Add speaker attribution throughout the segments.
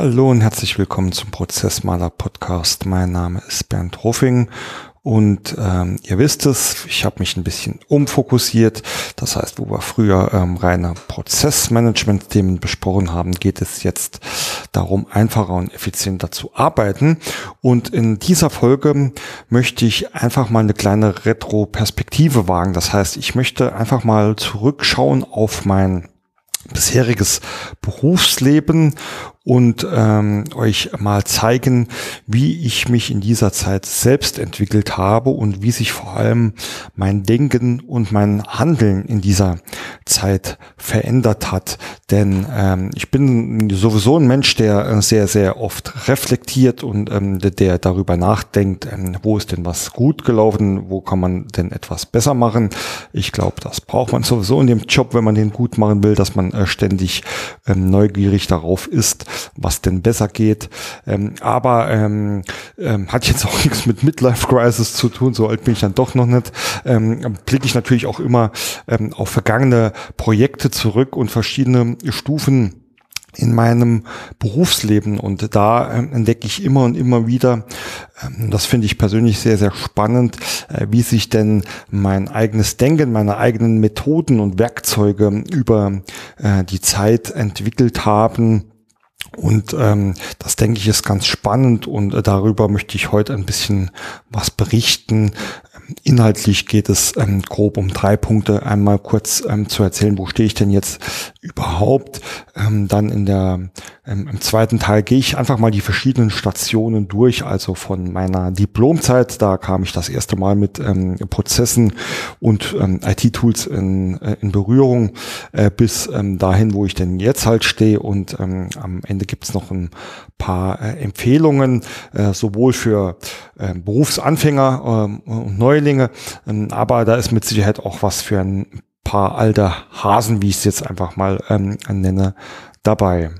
Speaker 1: Hallo und herzlich willkommen zum Prozessmaler Podcast. Mein Name ist Bernd Ruffing und ähm, ihr wisst es, ich habe mich ein bisschen umfokussiert. Das heißt, wo wir früher ähm, reine Prozessmanagement-Themen besprochen haben, geht es jetzt darum, einfacher und effizienter zu arbeiten. Und in dieser Folge möchte ich einfach mal eine kleine Retro-Perspektive wagen. Das heißt, ich möchte einfach mal zurückschauen auf mein bisheriges Berufsleben und ähm, euch mal zeigen, wie ich mich in dieser Zeit selbst entwickelt habe und wie sich vor allem mein Denken und mein Handeln in dieser Zeit verändert hat. Denn ähm, ich bin sowieso ein Mensch, der äh, sehr, sehr oft reflektiert und ähm, der darüber nachdenkt, ähm, wo ist denn was gut gelaufen, wo kann man denn etwas besser machen. Ich glaube, das braucht man sowieso in dem Job, wenn man den gut machen will, dass man äh, ständig ähm, neugierig darauf ist, was denn besser geht. Ähm, aber ähm, ähm, hat jetzt auch nichts mit Midlife Crisis zu tun, so alt bin ich dann doch noch nicht. Ähm, blicke ich natürlich auch immer ähm, auf vergangene Projekte zurück und verschiedene Stufen in meinem Berufsleben und da ähm, entdecke ich immer und immer wieder, ähm, das finde ich persönlich sehr, sehr spannend, äh, wie sich denn mein eigenes Denken, meine eigenen Methoden und Werkzeuge über äh, die Zeit entwickelt haben und ähm, das denke ich ist ganz spannend und äh, darüber möchte ich heute ein bisschen was berichten. Inhaltlich geht es ähm, grob um drei Punkte. Einmal kurz ähm, zu erzählen, wo stehe ich denn jetzt überhaupt. Ähm, dann in der ähm, im zweiten Teil gehe ich einfach mal die verschiedenen Stationen durch. Also von meiner Diplomzeit, da kam ich das erste Mal mit ähm, Prozessen und ähm, IT-Tools in, äh, in Berührung, äh, bis dahin, wo ich denn jetzt halt stehe. Und am Ende gibt es noch ein paar äh, Empfehlungen, äh, sowohl für äh, Berufsanfänger und Neulinge, äh, aber da ist mit Sicherheit auch was für ein paar alte Hasen, wie ich es jetzt einfach mal ähm, nenne, dabei.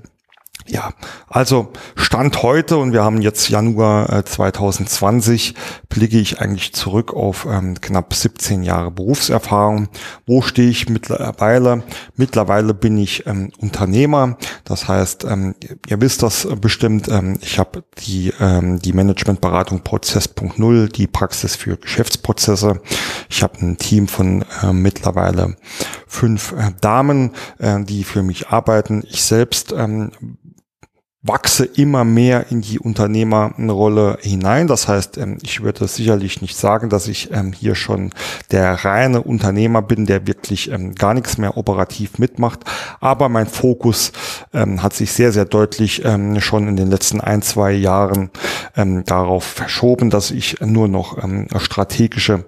Speaker 1: Ja, also Stand heute und wir haben jetzt Januar äh, 2020, blicke ich eigentlich zurück auf ähm, knapp 17 Jahre Berufserfahrung. Wo stehe ich mittlerweile? Mittlerweile bin ich ähm, Unternehmer. Das heißt, ähm, ihr wisst das bestimmt, ähm, ich habe die, ähm, die Managementberatung Prozess.0, die Praxis für Geschäftsprozesse. Ich habe ein Team von äh, mittlerweile fünf äh, Damen, äh, die für mich arbeiten. Ich selbst ähm, wachse immer mehr in die Unternehmerrolle hinein. Das heißt, ähm, ich würde sicherlich nicht sagen, dass ich ähm, hier schon der reine Unternehmer bin, der wirklich ähm, gar nichts mehr operativ mitmacht. Aber mein Fokus hat sich sehr, sehr deutlich schon in den letzten ein, zwei Jahren darauf verschoben, dass ich nur noch strategische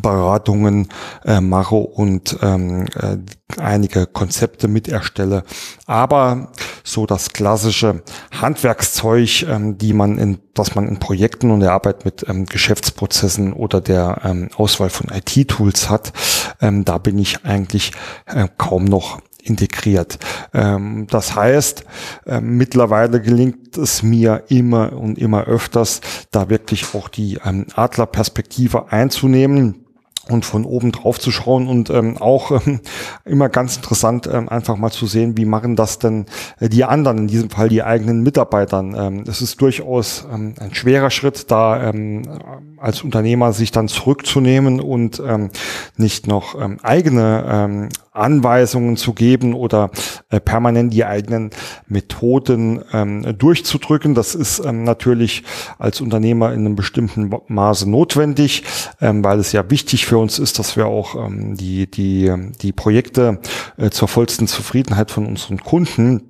Speaker 1: Beratungen äh, mache und ähm, äh, einige Konzepte mit erstelle. Aber so das klassische Handwerkszeug, ähm, die man in, dass man in Projekten und der Arbeit mit ähm, Geschäftsprozessen oder der ähm, Auswahl von IT-Tools hat, ähm, da bin ich eigentlich äh, kaum noch integriert. Ähm, das heißt, äh, mittlerweile gelingt es mir immer und immer öfters, da wirklich auch die ähm, Adlerperspektive einzunehmen und von oben drauf zu schauen und ähm, auch ähm, immer ganz interessant ähm, einfach mal zu sehen, wie machen das denn äh, die anderen, in diesem Fall die eigenen Mitarbeitern. Ähm, es ist durchaus ähm, ein schwerer Schritt, da ähm, als Unternehmer sich dann zurückzunehmen und ähm, nicht noch ähm, eigene ähm, Anweisungen zu geben oder äh, permanent die eigenen Methoden ähm, durchzudrücken. Das ist ähm, natürlich als Unternehmer in einem bestimmten Maße notwendig, ähm, weil es ja wichtig für uns ist, dass wir auch ähm, die, die, die Projekte äh, zur vollsten Zufriedenheit von unseren Kunden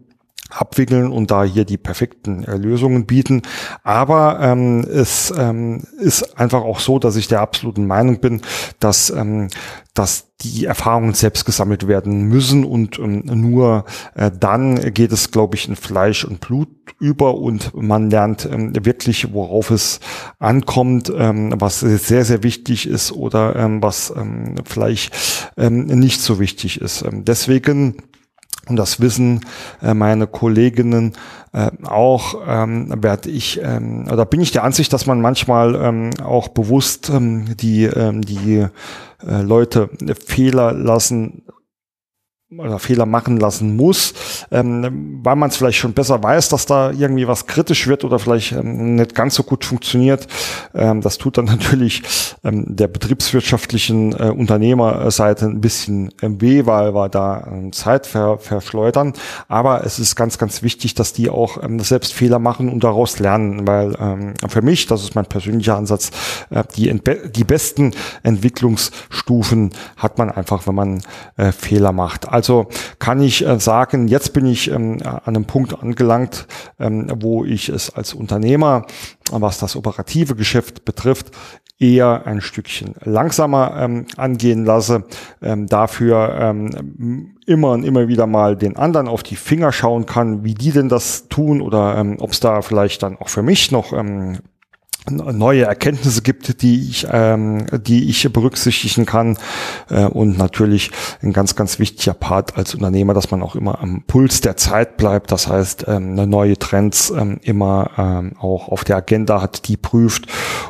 Speaker 1: abwickeln und da hier die perfekten äh, Lösungen bieten. Aber ähm, es ähm, ist einfach auch so, dass ich der absoluten Meinung bin, dass, ähm, dass die Erfahrungen selbst gesammelt werden müssen und ähm, nur äh, dann geht es, glaube ich, in Fleisch und Blut über und man lernt ähm, wirklich, worauf es ankommt, ähm, was sehr, sehr wichtig ist oder ähm, was ähm, vielleicht ähm, nicht so wichtig ist. Ähm, deswegen und das wissen äh, meine Kolleginnen äh, auch, ähm, werde ich, ähm, oder bin ich der Ansicht, dass man manchmal ähm, auch bewusst ähm, die, ähm, die äh, Leute Fehler lassen oder Fehler machen lassen muss, ähm, weil man es vielleicht schon besser weiß, dass da irgendwie was kritisch wird oder vielleicht ähm, nicht ganz so gut funktioniert. Ähm, das tut dann natürlich ähm, der betriebswirtschaftlichen äh, Unternehmerseite ein bisschen ähm, weh, weil wir da ähm, Zeit ver verschleudern. Aber es ist ganz, ganz wichtig, dass die auch ähm, selbst Fehler machen und daraus lernen, weil ähm, für mich, das ist mein persönlicher Ansatz, äh, die, die besten Entwicklungsstufen hat man einfach, wenn man äh, Fehler macht. Also kann ich äh, sagen, jetzt bin ich ähm, an einem Punkt angelangt, ähm, wo ich es als Unternehmer, was das operative Geschäft betrifft, eher ein Stückchen langsamer ähm, angehen lasse, ähm, dafür ähm, immer und immer wieder mal den anderen auf die Finger schauen kann, wie die denn das tun oder ähm, ob es da vielleicht dann auch für mich noch ähm, neue Erkenntnisse gibt, die ich, ähm, die ich berücksichtigen kann. Äh, und natürlich ein ganz, ganz wichtiger Part als Unternehmer, dass man auch immer am Puls der Zeit bleibt. Das heißt, ähm, neue Trends ähm, immer ähm, auch auf der Agenda hat, die prüft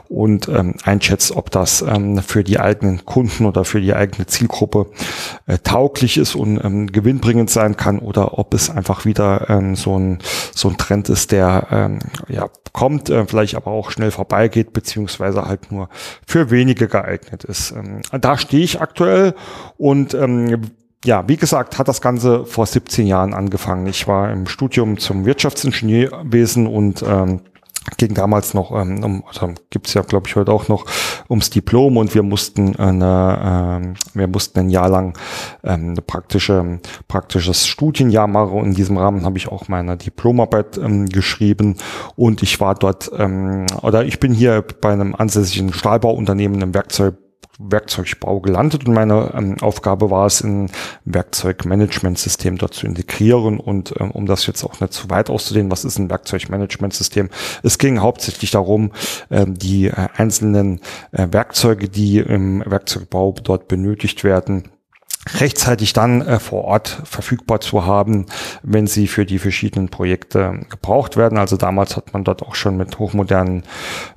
Speaker 1: und ähm, einschätzt, ob das ähm, für die eigenen Kunden oder für die eigene Zielgruppe äh, tauglich ist und ähm, gewinnbringend sein kann oder ob es einfach wieder ähm, so, ein, so ein Trend ist, der ähm, ja, kommt, äh, vielleicht aber auch schnell vorbeigeht, beziehungsweise halt nur für wenige geeignet ist. Ähm, da stehe ich aktuell und ähm, ja, wie gesagt, hat das Ganze vor 17 Jahren angefangen. Ich war im Studium zum Wirtschaftsingenieurwesen und ähm, ging damals noch, ähm, um, also gibt's ja, glaube ich, heute auch noch ums Diplom und wir mussten eine, ähm, wir mussten ein Jahr lang ähm, eine praktische, praktisches Studienjahr machen. Und in diesem Rahmen habe ich auch meine Diplomarbeit ähm, geschrieben und ich war dort, ähm, oder ich bin hier bei einem ansässigen Stahlbauunternehmen im Werkzeug Werkzeugbau gelandet und meine ähm, Aufgabe war es, ein Werkzeugmanagementsystem dort zu integrieren und ähm, um das jetzt auch nicht zu weit auszudehnen, was ist ein Werkzeugmanagementsystem? Es ging hauptsächlich darum, ähm, die äh, einzelnen äh, Werkzeuge, die im Werkzeugbau dort benötigt werden, rechtzeitig dann äh, vor Ort verfügbar zu haben, wenn sie für die verschiedenen Projekte gebraucht werden. Also damals hat man dort auch schon mit hochmodernen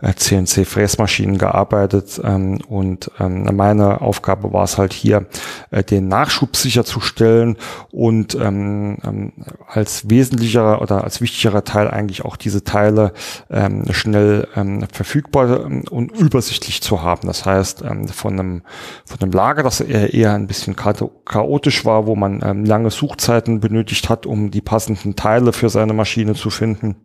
Speaker 1: äh, CNC-Fräsmaschinen gearbeitet ähm, und ähm, meine Aufgabe war es halt hier, äh, den Nachschub sicherzustellen und ähm, ähm als wesentlicher oder als wichtigerer Teil eigentlich auch diese Teile ähm, schnell ähm, verfügbar und übersichtlich zu haben. Das heißt, von einem von einem Lager, das eher, ein bisschen chaotisch war, wo man ähm, lange Suchzeiten benötigt hat, um die passenden Teile für seine Maschine zu finden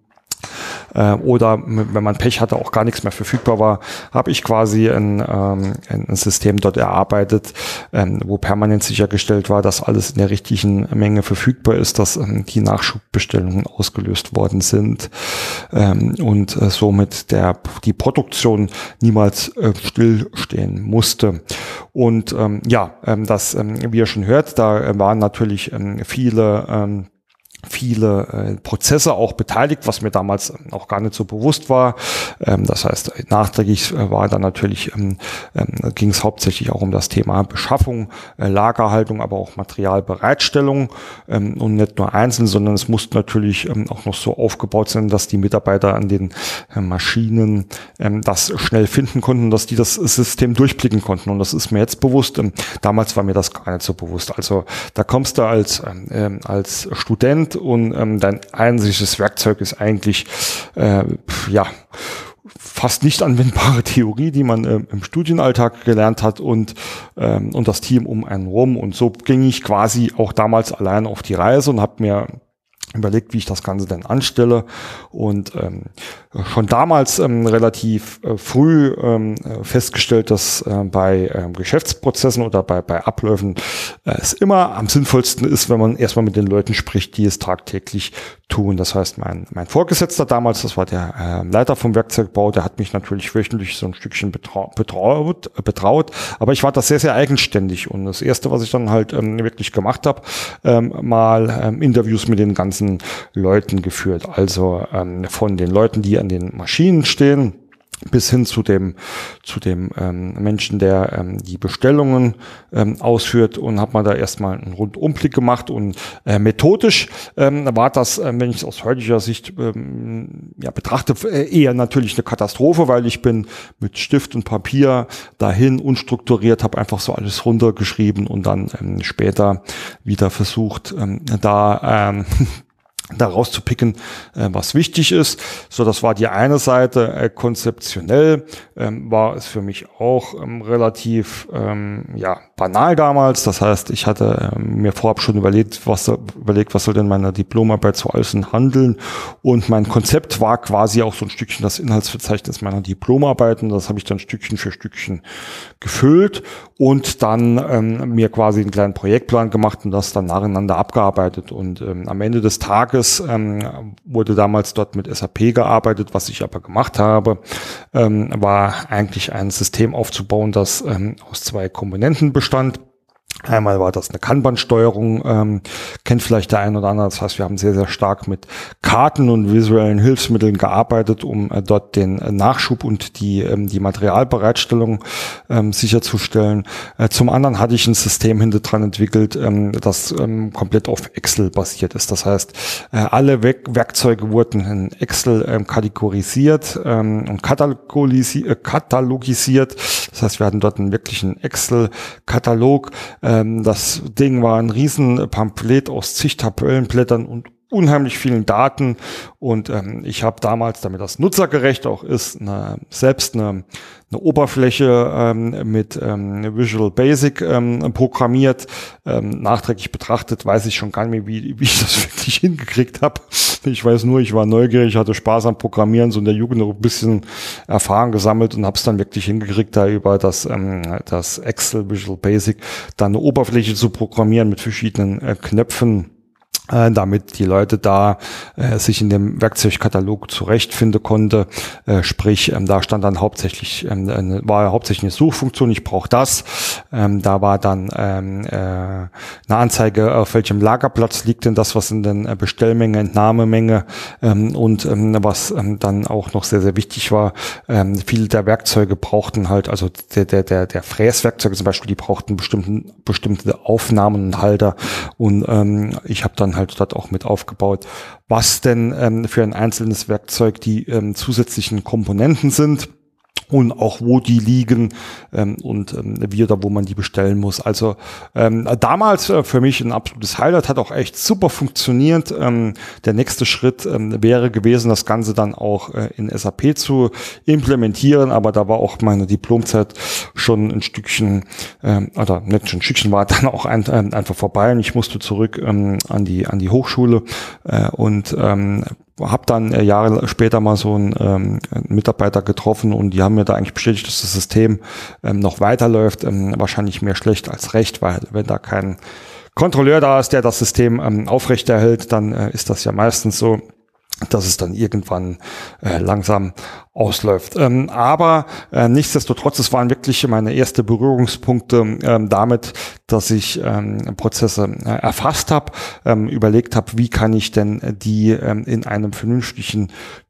Speaker 1: äh, oder wenn man Pech hatte, auch gar nichts mehr verfügbar war, habe ich quasi ein, ähm, ein System dort erarbeitet, ähm, wo permanent sichergestellt war, dass alles in der richtigen Menge verfügbar ist, dass ähm, die Nachschubbestellungen ausgelöst worden sind ähm, und äh, somit der, die Produktion niemals äh, stillstehen musste. Und ähm, ja, ähm, das, ähm, wie ihr schon hört, da äh, waren natürlich ähm, viele ähm, viele äh, Prozesse auch beteiligt, was mir damals auch gar nicht so bewusst war. Ähm, das heißt, nachträglich äh, war dann natürlich, ähm, ähm, ging es hauptsächlich auch um das Thema Beschaffung, äh, Lagerhaltung, aber auch Materialbereitstellung ähm, und nicht nur einzeln, sondern es musste natürlich ähm, auch noch so aufgebaut sein, dass die Mitarbeiter an den äh, Maschinen ähm, das schnell finden konnten, dass die das System durchblicken konnten. Und das ist mir jetzt bewusst. Damals war mir das gar nicht so bewusst. Also da kommst du als, als Student und ähm, dein einziges Werkzeug ist eigentlich äh, ja fast nicht anwendbare Theorie, die man äh, im Studienalltag gelernt hat und, ähm, und das Team um einen rum. Und so ging ich quasi auch damals allein auf die Reise und habe mir überlegt, wie ich das Ganze denn anstelle. Und ähm, schon damals ähm, relativ äh, früh ähm, festgestellt, dass äh, bei ähm, Geschäftsprozessen oder bei, bei Abläufen äh, es immer am sinnvollsten ist, wenn man erstmal mit den Leuten spricht, die es tagtäglich tun. Das heißt, mein, mein Vorgesetzter damals, das war der äh, Leiter vom Werkzeugbau, der hat mich natürlich wöchentlich so ein Stückchen betraut, betraut, betraut, aber ich war da sehr, sehr eigenständig. Und das Erste, was ich dann halt ähm, wirklich gemacht habe, ähm, mal ähm, Interviews mit den ganzen Leuten geführt, also ähm, von den Leuten, die an den Maschinen stehen, bis hin zu dem zu dem ähm, Menschen, der ähm, die Bestellungen ähm, ausführt und habe mal da erstmal einen Rundumblick gemacht. Und äh, methodisch ähm, war das, äh, wenn ich es aus heutiger Sicht ähm, ja, betrachte, äh, eher natürlich eine Katastrophe, weil ich bin mit Stift und Papier dahin unstrukturiert, habe einfach so alles runtergeschrieben und dann ähm, später wieder versucht, ähm, da ähm, da rauszupicken, äh, was wichtig ist. So, das war die eine Seite. Äh, konzeptionell ähm, war es für mich auch ähm, relativ ähm, ja, banal damals. Das heißt, ich hatte ähm, mir vorab schon überlegt, was überlegt, was soll denn meine Diplomarbeit so alles handeln. Und mein Konzept war quasi auch so ein Stückchen das Inhaltsverzeichnis meiner Diplomarbeit. Und das habe ich dann Stückchen für Stückchen gefüllt und dann ähm, mir quasi einen kleinen Projektplan gemacht und das dann nacheinander abgearbeitet. Und ähm, am Ende des Tages ähm, wurde damals dort mit SAP gearbeitet. Was ich aber gemacht habe, ähm, war eigentlich ein System aufzubauen, das ähm, aus zwei Komponenten bestand. Einmal war das eine Kanban-Steuerung, ähm, kennt vielleicht der ein oder andere. Das heißt, wir haben sehr, sehr stark mit Karten und visuellen Hilfsmitteln gearbeitet, um äh, dort den äh, Nachschub und die, ähm, die Materialbereitstellung ähm, sicherzustellen. Äh, zum anderen hatte ich ein System hinter dran entwickelt, ähm, das ähm, komplett auf Excel basiert ist. Das heißt, äh, alle We Werkzeuge wurden in Excel ähm, kategorisiert ähm, und äh, katalogisiert. Das heißt, wir hatten dort einen wirklichen Excel-Katalog, ähm, das Ding war ein riesen Pamphlet aus zig Tabellenblättern und unheimlich vielen Daten und ähm, ich habe damals, damit das nutzergerecht auch ist, eine, selbst eine, eine Oberfläche ähm, mit ähm, Visual Basic ähm, programmiert. Ähm, nachträglich betrachtet weiß ich schon gar nicht mehr, wie, wie ich das wirklich hingekriegt habe. Ich weiß nur, ich war neugierig, hatte Spaß am Programmieren, so in der Jugend noch ein bisschen Erfahrung gesammelt und habe es dann wirklich hingekriegt, da über das, ähm, das Excel Visual Basic dann eine Oberfläche zu programmieren mit verschiedenen äh, Knöpfen äh, damit die Leute da äh, sich in dem Werkzeugkatalog zurechtfinden konnte. Äh, sprich, ähm, da stand dann hauptsächlich, ähm, eine, war hauptsächlich eine Suchfunktion, ich brauche das. Ähm, da war dann ähm, äh, eine Anzeige, auf welchem Lagerplatz liegt denn das, was in den äh, Bestellmenge, Entnahmemenge ähm, und ähm, was ähm, dann auch noch sehr, sehr wichtig war, ähm, viele der Werkzeuge brauchten halt, also der, der, der, der Fräswerkzeuge zum Beispiel, die brauchten bestimmten, bestimmte Aufnahmen und Halter und ähm, ich habe dann halt dort auch mit aufgebaut, was denn ähm, für ein einzelnes Werkzeug die ähm, zusätzlichen Komponenten sind und auch wo die liegen ähm, und ähm, wie oder wo man die bestellen muss. Also ähm, damals äh, für mich ein absolutes Highlight, hat auch echt super funktioniert. Ähm, der nächste Schritt ähm, wäre gewesen, das Ganze dann auch äh, in SAP zu implementieren, aber da war auch meine Diplomzeit schon ein Stückchen, ähm, oder nicht schon ein Stückchen war dann auch ein, ein, einfach vorbei und ich musste zurück ähm, an die an die Hochschule äh, und ähm, habe dann äh, Jahre später mal so einen, ähm, Mitarbeiter getroffen und die haben mir da eigentlich bestätigt, dass das System ähm, noch weiterläuft. Ähm, wahrscheinlich mehr schlecht als recht, weil wenn da kein Kontrolleur da ist, der das System ähm, aufrechterhält, dann äh, ist das ja meistens so, dass es dann irgendwann äh, langsam ausläuft. Ähm, aber äh, nichtsdestotrotz, es waren wirklich meine erste Berührungspunkte ähm, damit, dass ich ähm, Prozesse äh, erfasst habe, ähm, überlegt habe, wie kann ich denn die ähm, in einem vernünftigen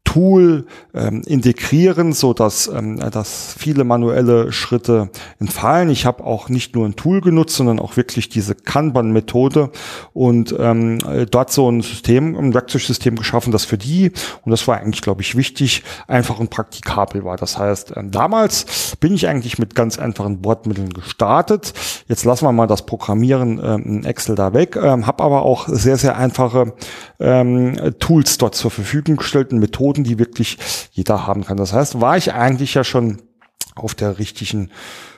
Speaker 1: Tool ähm, integrieren, so dass, ähm, dass viele manuelle Schritte entfallen. Ich habe auch nicht nur ein Tool genutzt, sondern auch wirklich diese Kanban-Methode und ähm, dort so ein System, ein Werkzeugsystem geschaffen, das für die, und das war eigentlich, glaube ich, wichtig, einfach und praktikabel war. Das heißt, ähm, damals bin ich eigentlich mit ganz einfachen Bordmitteln gestartet. Jetzt lassen wir mal das Programmieren ähm, in Excel da weg, ähm, habe aber auch sehr, sehr einfache ähm, Tools dort zur Verfügung gestellt und Methoden, die wirklich jeder haben kann. Das heißt, war ich eigentlich ja schon auf der richtigen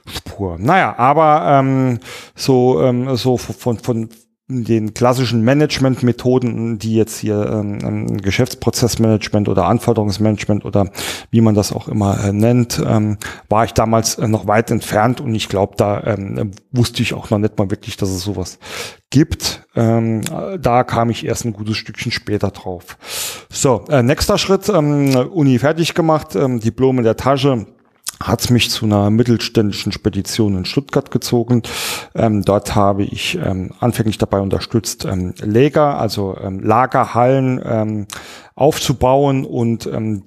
Speaker 1: Spur. Naja, aber ähm, so, ähm, so von, von den klassischen Management-Methoden, die jetzt hier ähm, Geschäftsprozessmanagement oder Anforderungsmanagement oder wie man das auch immer äh, nennt, ähm, war ich damals äh, noch weit entfernt und ich glaube, da ähm, wusste ich auch noch nicht mal wirklich, dass es sowas gibt. Ähm, da kam ich erst ein gutes Stückchen später drauf. So, äh, nächster Schritt, ähm, Uni fertig gemacht, ähm, Diplom in der Tasche hat mich zu einer mittelständischen Spedition in Stuttgart gezogen. Ähm, dort habe ich ähm, anfänglich dabei unterstützt, ähm, Lager, also ähm, Lagerhallen ähm, aufzubauen und ähm,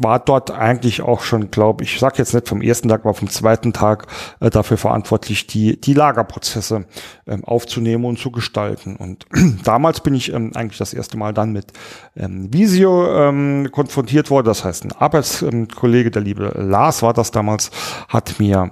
Speaker 1: war dort eigentlich auch schon, glaube ich, sage jetzt nicht vom ersten Tag, aber vom zweiten Tag äh, dafür verantwortlich, die, die Lagerprozesse ähm, aufzunehmen und zu gestalten. Und damals bin ich ähm, eigentlich das erste Mal dann mit ähm, Visio ähm, konfrontiert worden. Das heißt, ein Arbeitskollege, der liebe Lars war das damals, hat mir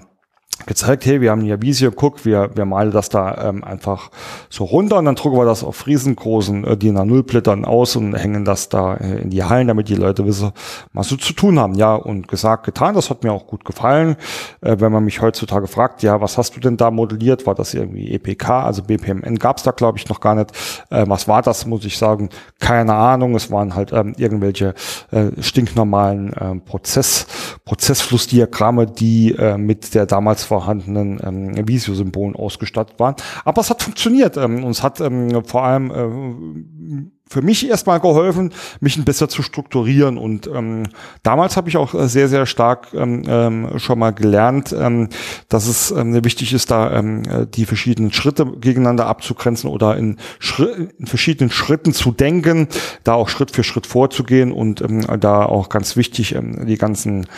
Speaker 1: gezeigt, hey, wir haben hier Visio, guck, wir, wir malen das da ähm, einfach so runter und dann drucken wir das auf riesengroßen äh, DIN A0 Blättern aus und hängen das da äh, in die Hallen, damit die Leute wissen, was sie zu tun haben. Ja, und gesagt, getan, das hat mir auch gut gefallen. Äh, wenn man mich heutzutage fragt, ja, was hast du denn da modelliert? War das irgendwie EPK, also BPMN gab's da, glaube ich, noch gar nicht. Äh, was war das, muss ich sagen? Keine Ahnung. Es waren halt ähm, irgendwelche äh, stinknormalen äh, Prozess, Prozessflussdiagramme, die äh, mit der damals vorhandenen ähm, Visio-Symbolen ausgestattet waren. Aber es hat funktioniert ähm, und es hat ähm, vor allem äh, für mich erstmal geholfen, mich ein bisschen zu strukturieren. Und ähm, damals habe ich auch sehr, sehr stark ähm, ähm, schon mal gelernt, ähm, dass es ähm, wichtig ist, da ähm, die verschiedenen Schritte gegeneinander abzugrenzen oder in, Schritt, in verschiedenen Schritten zu denken, da auch Schritt für Schritt vorzugehen und ähm, da auch ganz wichtig, ähm, die ganzen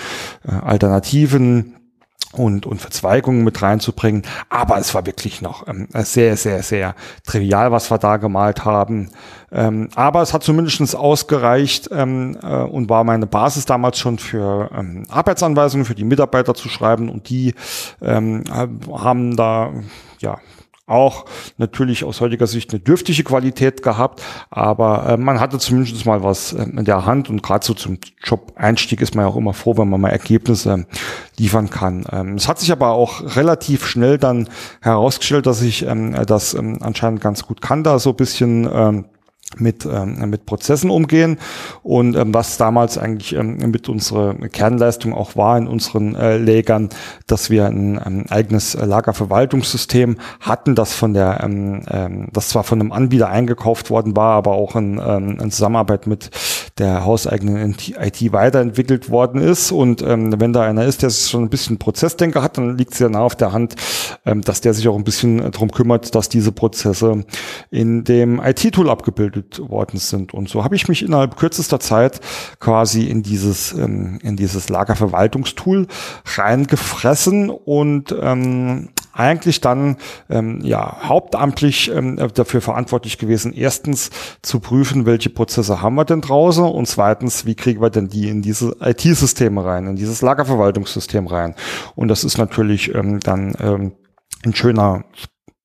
Speaker 1: äh, Alternativen und, und Verzweigungen mit reinzubringen. Aber es war wirklich noch ähm, sehr, sehr, sehr trivial, was wir da gemalt haben. Ähm, aber es hat zumindest ausgereicht ähm, äh, und war meine Basis damals schon für ähm, Arbeitsanweisungen für die Mitarbeiter zu schreiben. Und die ähm, haben da ja auch natürlich aus heutiger Sicht eine dürftige Qualität gehabt, aber äh, man hatte zumindest mal was äh, in der Hand und gerade so zum Job-Einstieg ist man ja auch immer froh, wenn man mal Ergebnisse liefern kann. Ähm, es hat sich aber auch relativ schnell dann herausgestellt, dass ich ähm, das ähm, anscheinend ganz gut kann, da so ein bisschen ähm, mit, ähm, mit Prozessen umgehen. Und ähm, was damals eigentlich ähm, mit unserer Kernleistung auch war in unseren äh, Lägern, dass wir ein, ein eigenes Lagerverwaltungssystem hatten, das von der, ähm, ähm, das zwar von einem Anbieter eingekauft worden war, aber auch in, ähm, in Zusammenarbeit mit der hauseigenen IT weiterentwickelt worden ist und ähm, wenn da einer ist, der schon ein bisschen Prozessdenker hat, dann liegt es ja nah auf der Hand, ähm, dass der sich auch ein bisschen darum kümmert, dass diese Prozesse in dem IT-Tool abgebildet worden sind. Und so habe ich mich innerhalb kürzester Zeit quasi in dieses, ähm, in dieses Lagerverwaltungstool reingefressen und ähm, eigentlich dann ähm, ja hauptamtlich ähm, dafür verantwortlich gewesen, erstens zu prüfen, welche Prozesse haben wir denn draußen und zweitens, wie kriegen wir denn die in diese IT-Systeme rein, in dieses Lagerverwaltungssystem rein. Und das ist natürlich ähm, dann ähm, ein schöner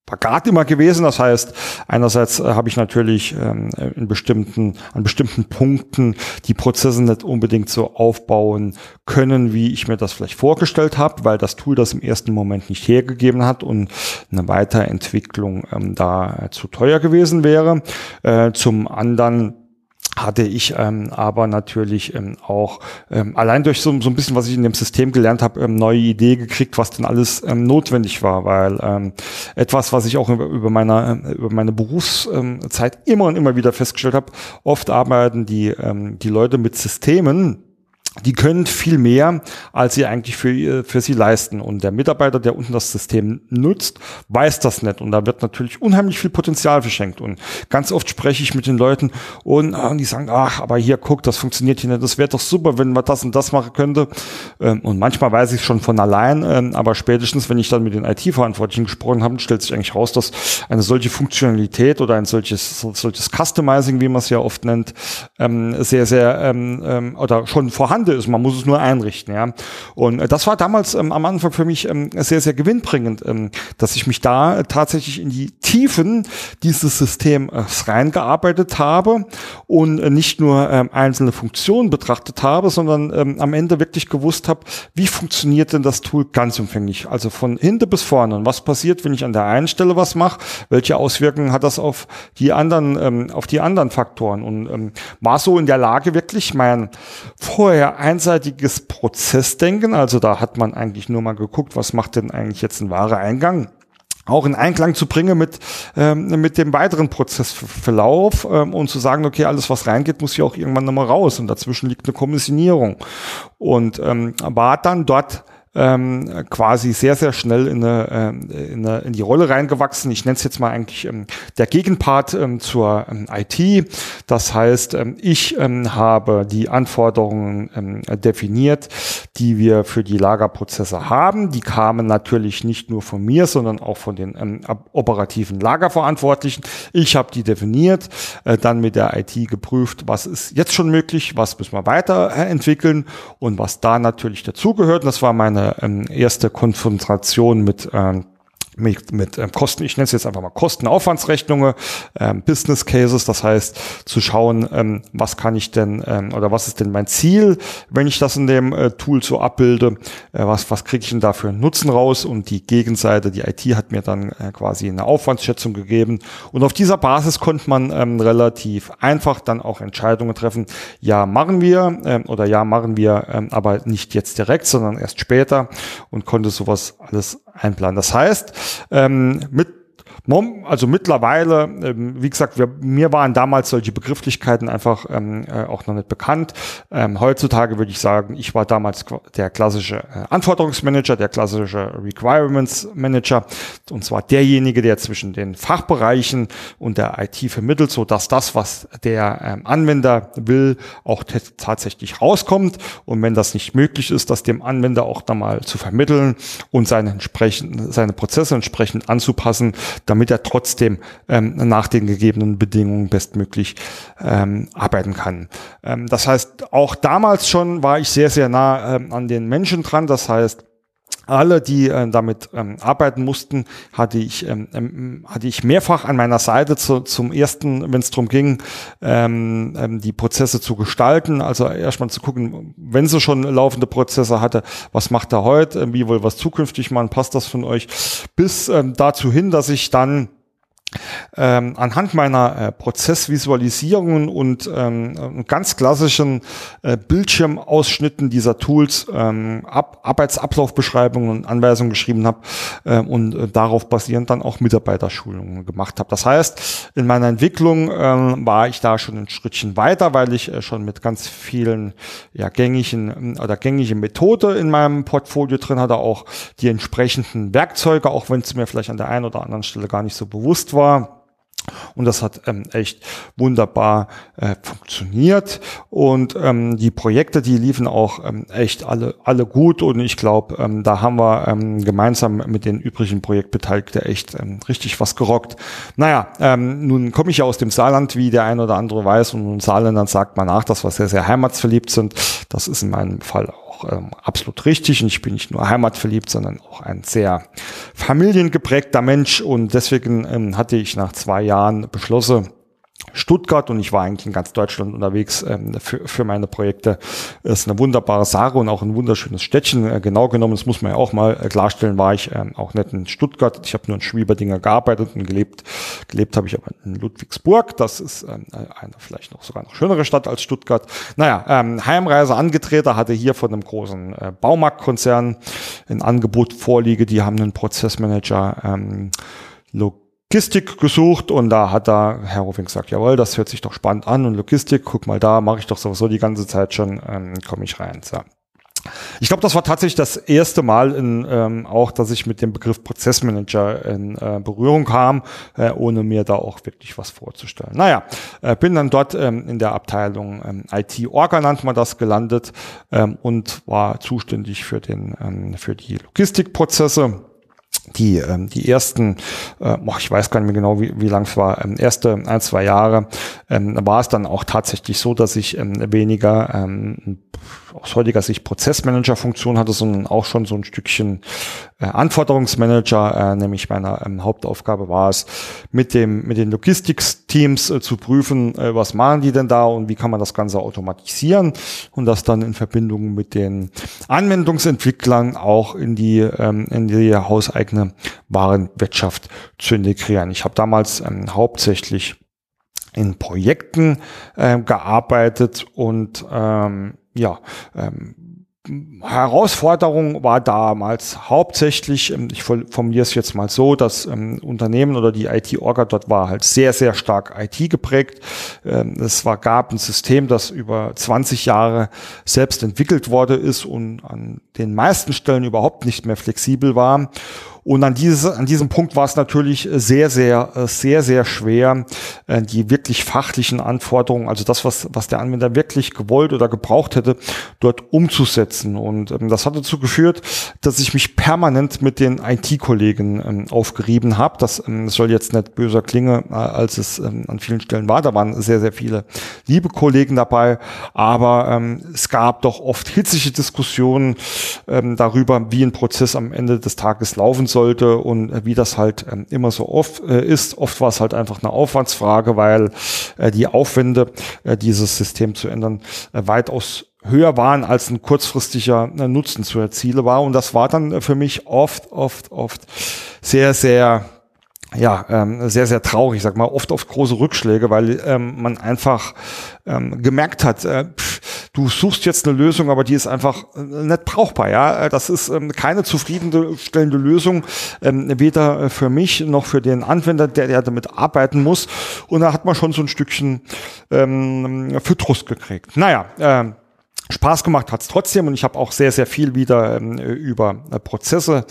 Speaker 1: Spagat immer gewesen. Das heißt, einerseits äh, habe ich natürlich ähm, in bestimmten, an bestimmten Punkten die Prozesse nicht unbedingt so aufbauen können, wie ich mir das vielleicht vorgestellt habe, weil das Tool das im ersten Moment nicht hergegeben hat und eine Weiterentwicklung ähm, da äh, zu teuer gewesen wäre. Äh, zum anderen hatte ich ähm, aber natürlich ähm, auch ähm, allein durch so, so ein bisschen, was ich in dem System gelernt habe, ähm, neue Idee gekriegt, was denn alles ähm, notwendig war, weil ähm, etwas, was ich auch über, über meine äh, über meine Berufszeit immer und immer wieder festgestellt habe, oft arbeiten die ähm, die Leute mit Systemen, die können viel mehr, als sie eigentlich für, für sie leisten. Und der Mitarbeiter, der unten das System nutzt, weiß das nicht. Und da wird natürlich unheimlich viel Potenzial verschenkt. Und ganz oft spreche ich mit den Leuten und, ah, und die sagen, ach, aber hier, guck, das funktioniert hier nicht. Das wäre doch super, wenn man das und das machen könnte. Ähm, und manchmal weiß ich schon von allein, ähm, aber spätestens, wenn ich dann mit den IT-Verantwortlichen gesprochen habe, stellt sich eigentlich raus, dass eine solche Funktionalität oder ein solches, solches Customizing, wie man es ja oft nennt, ähm, sehr, sehr, oder schon vorhanden Kunde ist. Man muss es nur einrichten, ja. Und äh, das war damals ähm, am Anfang für mich ähm, sehr, sehr gewinnbringend, ähm, dass ich mich da tatsächlich in die Tiefen dieses Systems reingearbeitet habe und äh, nicht nur ähm, einzelne Funktionen betrachtet habe, sondern ähm, am Ende wirklich gewusst habe, wie funktioniert denn das Tool ganz umfänglich? Also von hinten bis vorne. Und was passiert, wenn ich an der einen Stelle was mache? Welche Auswirkungen hat das auf die anderen, ähm, auf die anderen Faktoren? Und ähm, war so in der Lage, wirklich mein vorher einseitiges Prozessdenken, also da hat man eigentlich nur mal geguckt, was macht denn eigentlich jetzt ein wahrer Eingang auch in Einklang zu bringen mit, ähm, mit dem weiteren Prozessverlauf ähm, und zu sagen, okay, alles, was reingeht, muss hier auch irgendwann nochmal raus und dazwischen liegt eine Kommissionierung. Und ähm, war dann dort ähm, quasi sehr, sehr schnell in, eine, äh, in, eine, in die Rolle reingewachsen. Ich nenne es jetzt mal eigentlich ähm, der Gegenpart ähm, zur ähm, IT. Das heißt, ähm, ich ähm, habe die Anforderungen ähm, definiert, die wir für die Lagerprozesse haben. Die kamen natürlich nicht nur von mir, sondern auch von den ähm, operativen Lagerverantwortlichen. Ich habe die definiert, äh, dann mit der IT geprüft, was ist jetzt schon möglich, was müssen wir weiterentwickeln und was da natürlich dazugehört. Das war meine ähm, erste Konfrontation mit ähm, mit, mit ähm, Kosten, ich nenne es jetzt einfach mal Kostenaufwandsrechnungen, ähm, Business Cases, das heißt zu schauen, ähm, was kann ich denn ähm, oder was ist denn mein Ziel, wenn ich das in dem äh, Tool so abbilde, äh, was, was kriege ich denn da für einen Nutzen raus? Und die Gegenseite, die IT hat mir dann äh, quasi eine Aufwandsschätzung gegeben. Und auf dieser Basis konnte man ähm, relativ einfach dann auch Entscheidungen treffen, ja machen wir ähm, oder ja machen wir, ähm, aber nicht jetzt direkt, sondern erst später. Und konnte sowas alles einplanen. Das heißt, ähm, mit also mittlerweile, ähm, wie gesagt, wir, mir waren damals solche Begrifflichkeiten einfach ähm, äh, auch noch nicht bekannt. Ähm, heutzutage würde ich sagen, ich war damals der klassische äh, Anforderungsmanager, der klassische Requirements Manager, und zwar derjenige, der zwischen den Fachbereichen und der IT vermittelt, so dass das, was der ähm, Anwender will, auch tatsächlich rauskommt. Und wenn das nicht möglich ist, das dem Anwender auch dann mal zu vermitteln und seine entsprechend, seine Prozesse entsprechend anzupassen, damit er trotzdem ähm, nach den gegebenen Bedingungen bestmöglich ähm, arbeiten kann. Ähm, das heißt, auch damals schon war ich sehr, sehr nah ähm, an den Menschen dran. Das heißt, alle, die äh, damit ähm, arbeiten mussten, hatte ich, ähm, ähm, hatte ich mehrfach an meiner Seite zu, zum ersten, wenn es darum ging, ähm, ähm, die Prozesse zu gestalten. Also erstmal zu gucken, wenn sie schon laufende Prozesse hatte, was macht er heute, wie wohl was zukünftig machen, passt das von euch, bis ähm, dazu hin, dass ich dann ähm, anhand meiner äh, Prozessvisualisierungen und ähm, ganz klassischen äh, Bildschirmausschnitten dieser Tools ähm, Ab Arbeitsablaufbeschreibungen und Anweisungen geschrieben habe äh, und äh, darauf basierend dann auch Mitarbeiterschulungen gemacht habe. Das heißt, in meiner Entwicklung ähm, war ich da schon ein Schrittchen weiter, weil ich äh, schon mit ganz vielen ja, gängigen äh, oder gängige Methode in meinem Portfolio drin hatte, auch die entsprechenden Werkzeuge, auch wenn es mir vielleicht an der einen oder anderen Stelle gar nicht so bewusst war war. Und das hat ähm, echt wunderbar äh, funktioniert. Und ähm, die Projekte, die liefen auch ähm, echt alle, alle gut. Und ich glaube, ähm, da haben wir ähm, gemeinsam mit den übrigen Projektbeteiligten echt ähm, richtig was gerockt. Naja, ähm, nun komme ich ja aus dem Saarland, wie der ein oder andere weiß. Und in Saarländern sagt man nach, dass wir sehr, sehr heimatsverliebt sind. Das ist in meinem Fall auch auch ähm, absolut richtig. Und ich bin nicht nur heimatverliebt, sondern auch ein sehr familiengeprägter Mensch. Und deswegen ähm, hatte ich nach zwei Jahren beschlossen, Stuttgart und ich war eigentlich in ganz Deutschland unterwegs ähm, für, für meine Projekte. Es ist eine wunderbare Sache und auch ein wunderschönes Städtchen. Äh, genau genommen, das muss man ja auch mal äh, klarstellen, war ich ähm, auch nicht in Stuttgart. Ich habe nur in Schwieberdinger gearbeitet und gelebt. Gelebt habe ich aber in Ludwigsburg. Das ist ähm, eine vielleicht noch sogar noch schönere Stadt als Stuttgart. Naja, ähm, Heimreise angetreten, hatte hier von einem großen äh, Baumarktkonzern ein Angebot vorliege. Die haben einen Prozessmanager ähm, Logistik gesucht und da hat da Herr Rufing gesagt, jawohl, das hört sich doch spannend an und Logistik, guck mal da, mache ich doch sowieso die ganze Zeit schon, ähm, komme ich rein. So. Ich glaube, das war tatsächlich das erste Mal in, ähm, auch, dass ich mit dem Begriff Prozessmanager in äh, Berührung kam, äh, ohne mir da auch wirklich was vorzustellen. Naja, äh, bin dann dort ähm, in der Abteilung ähm, IT-Orga nannte man das gelandet ähm, und war zuständig für den ähm, für die Logistikprozesse die, ähm, die ersten, äh, ich weiß gar nicht mehr genau, wie, wie lang es war, ähm, erste ein, zwei Jahre, ähm, war es dann auch tatsächlich so, dass ich ähm, weniger ähm, aus heutiger Sicht Prozessmanager-Funktion hatte, sondern auch schon so ein Stückchen äh, Anforderungsmanager, äh, nämlich meine ähm, Hauptaufgabe war es, mit dem mit den Logistiksteams äh, zu prüfen, äh, was machen die denn da und wie kann man das Ganze automatisieren und das dann in Verbindung mit den Anwendungsentwicklern auch in die ähm, in die hauseigene Warenwirtschaft zu integrieren. Ich habe damals ähm, hauptsächlich in Projekten äh, gearbeitet und ähm, ja, ähm, Herausforderung war damals hauptsächlich, ähm, ich formuliere es jetzt mal so, das ähm, Unternehmen oder die IT-Orga dort war halt sehr, sehr stark IT geprägt. Ähm, es war, gab ein System, das über 20 Jahre selbst entwickelt worden ist und an den meisten Stellen überhaupt nicht mehr flexibel war. Und an, diese, an diesem Punkt war es natürlich sehr, sehr, sehr, sehr schwer, äh, die wirklich fachlichen Anforderungen, also das, was, was der Anwender wirklich gewollt oder gebraucht hätte, dort umzusetzen. Und ähm, das hat dazu geführt, dass ich mich permanent mit den IT-Kollegen ähm, aufgerieben habe. Das ähm, soll jetzt nicht böser klingen, äh, als es an vielen Stellen war. Da waren sehr, sehr viele liebe Kollegen dabei. Aber es gab doch oft hitzige Diskussionen darüber, wie ein Prozess am Ende des Tages laufen soll sollte und äh, wie das halt ähm, immer so oft äh, ist. Oft war es halt einfach eine Aufwandsfrage, weil äh, die Aufwände, dieses System zu ändern, weitaus höher waren, als ein kurzfristiger Nutzen zu erzielen war. Und das war dann für mich oft, oft, oft sehr, sehr ja, ähm, sehr, sehr traurig, sag mal, oft oft große Rückschläge, weil ähm, man einfach ähm, gemerkt hat, äh, pff, du suchst jetzt eine Lösung, aber die ist einfach äh, nicht brauchbar, ja. Äh, das ist ähm, keine zufriedenstellende Lösung, ähm, weder für mich noch für den Anwender, der, der damit arbeiten muss. Und da hat man schon so ein Stückchen ähm, Fütrus gekriegt. Naja, ähm, Spaß gemacht hat's trotzdem und ich habe auch sehr, sehr viel wieder ähm, über äh, Prozesse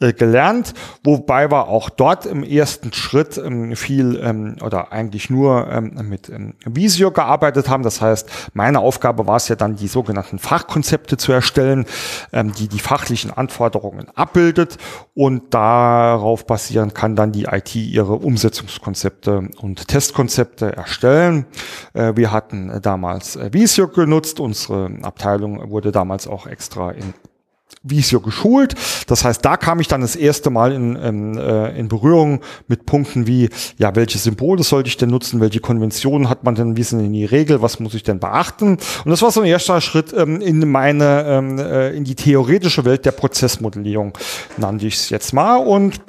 Speaker 1: gelernt, wobei wir auch dort im ersten Schritt ähm, viel ähm, oder eigentlich nur ähm, mit ähm, Visio gearbeitet haben. Das heißt, meine Aufgabe war es ja dann, die sogenannten Fachkonzepte zu erstellen, ähm, die die fachlichen Anforderungen abbildet und darauf basieren kann dann die IT ihre Umsetzungskonzepte und Testkonzepte erstellen. Äh, wir hatten damals äh, Visio genutzt, unsere Abteilung wurde damals auch extra in Visio geschult. Das heißt, da kam ich dann das erste Mal in, in, äh, in Berührung mit Punkten wie, ja, welche Symbole sollte ich denn nutzen, welche Konventionen hat man denn, wie sind denn die Regel, was muss ich denn beachten? Und das war so ein erster Schritt ähm, in meine, ähm, äh, in die theoretische Welt der Prozessmodellierung, nannte ich es jetzt mal. Und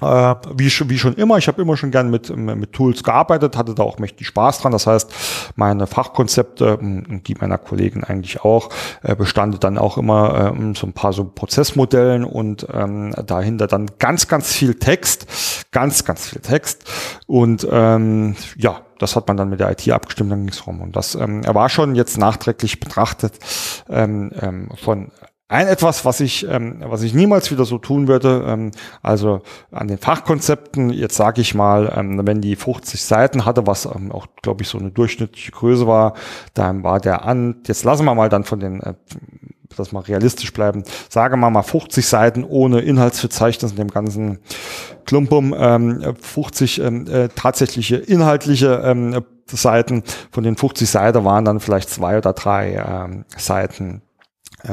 Speaker 1: äh, wie, wie schon immer, ich habe immer schon gern mit, mit Tools gearbeitet, hatte da auch mächtig Spaß dran. Das heißt, meine Fachkonzepte, die meiner Kollegen eigentlich auch, äh, bestanden dann auch immer äh, so ein paar so Prozessmodellen und ähm, dahinter dann ganz, ganz viel Text, ganz, ganz viel Text. Und ähm, ja, das hat man dann mit der IT abgestimmt, dann ging es rum. Und das ähm, war schon jetzt nachträglich betrachtet ähm, ähm, von ein etwas, was ich, ähm, was ich niemals wieder so tun würde, ähm, also an den Fachkonzepten, jetzt sage ich mal, ähm, wenn die 50 Seiten hatte, was ähm, auch, glaube ich, so eine durchschnittliche Größe war, dann war der an, jetzt lassen wir mal dann von den, äh, dass wir realistisch bleiben, sagen wir mal 50 Seiten ohne Inhaltsverzeichnis in dem ganzen Klumpum, ähm, 50 ähm, äh, tatsächliche inhaltliche ähm, Seiten, von den 50 Seiten waren dann vielleicht zwei oder drei ähm, Seiten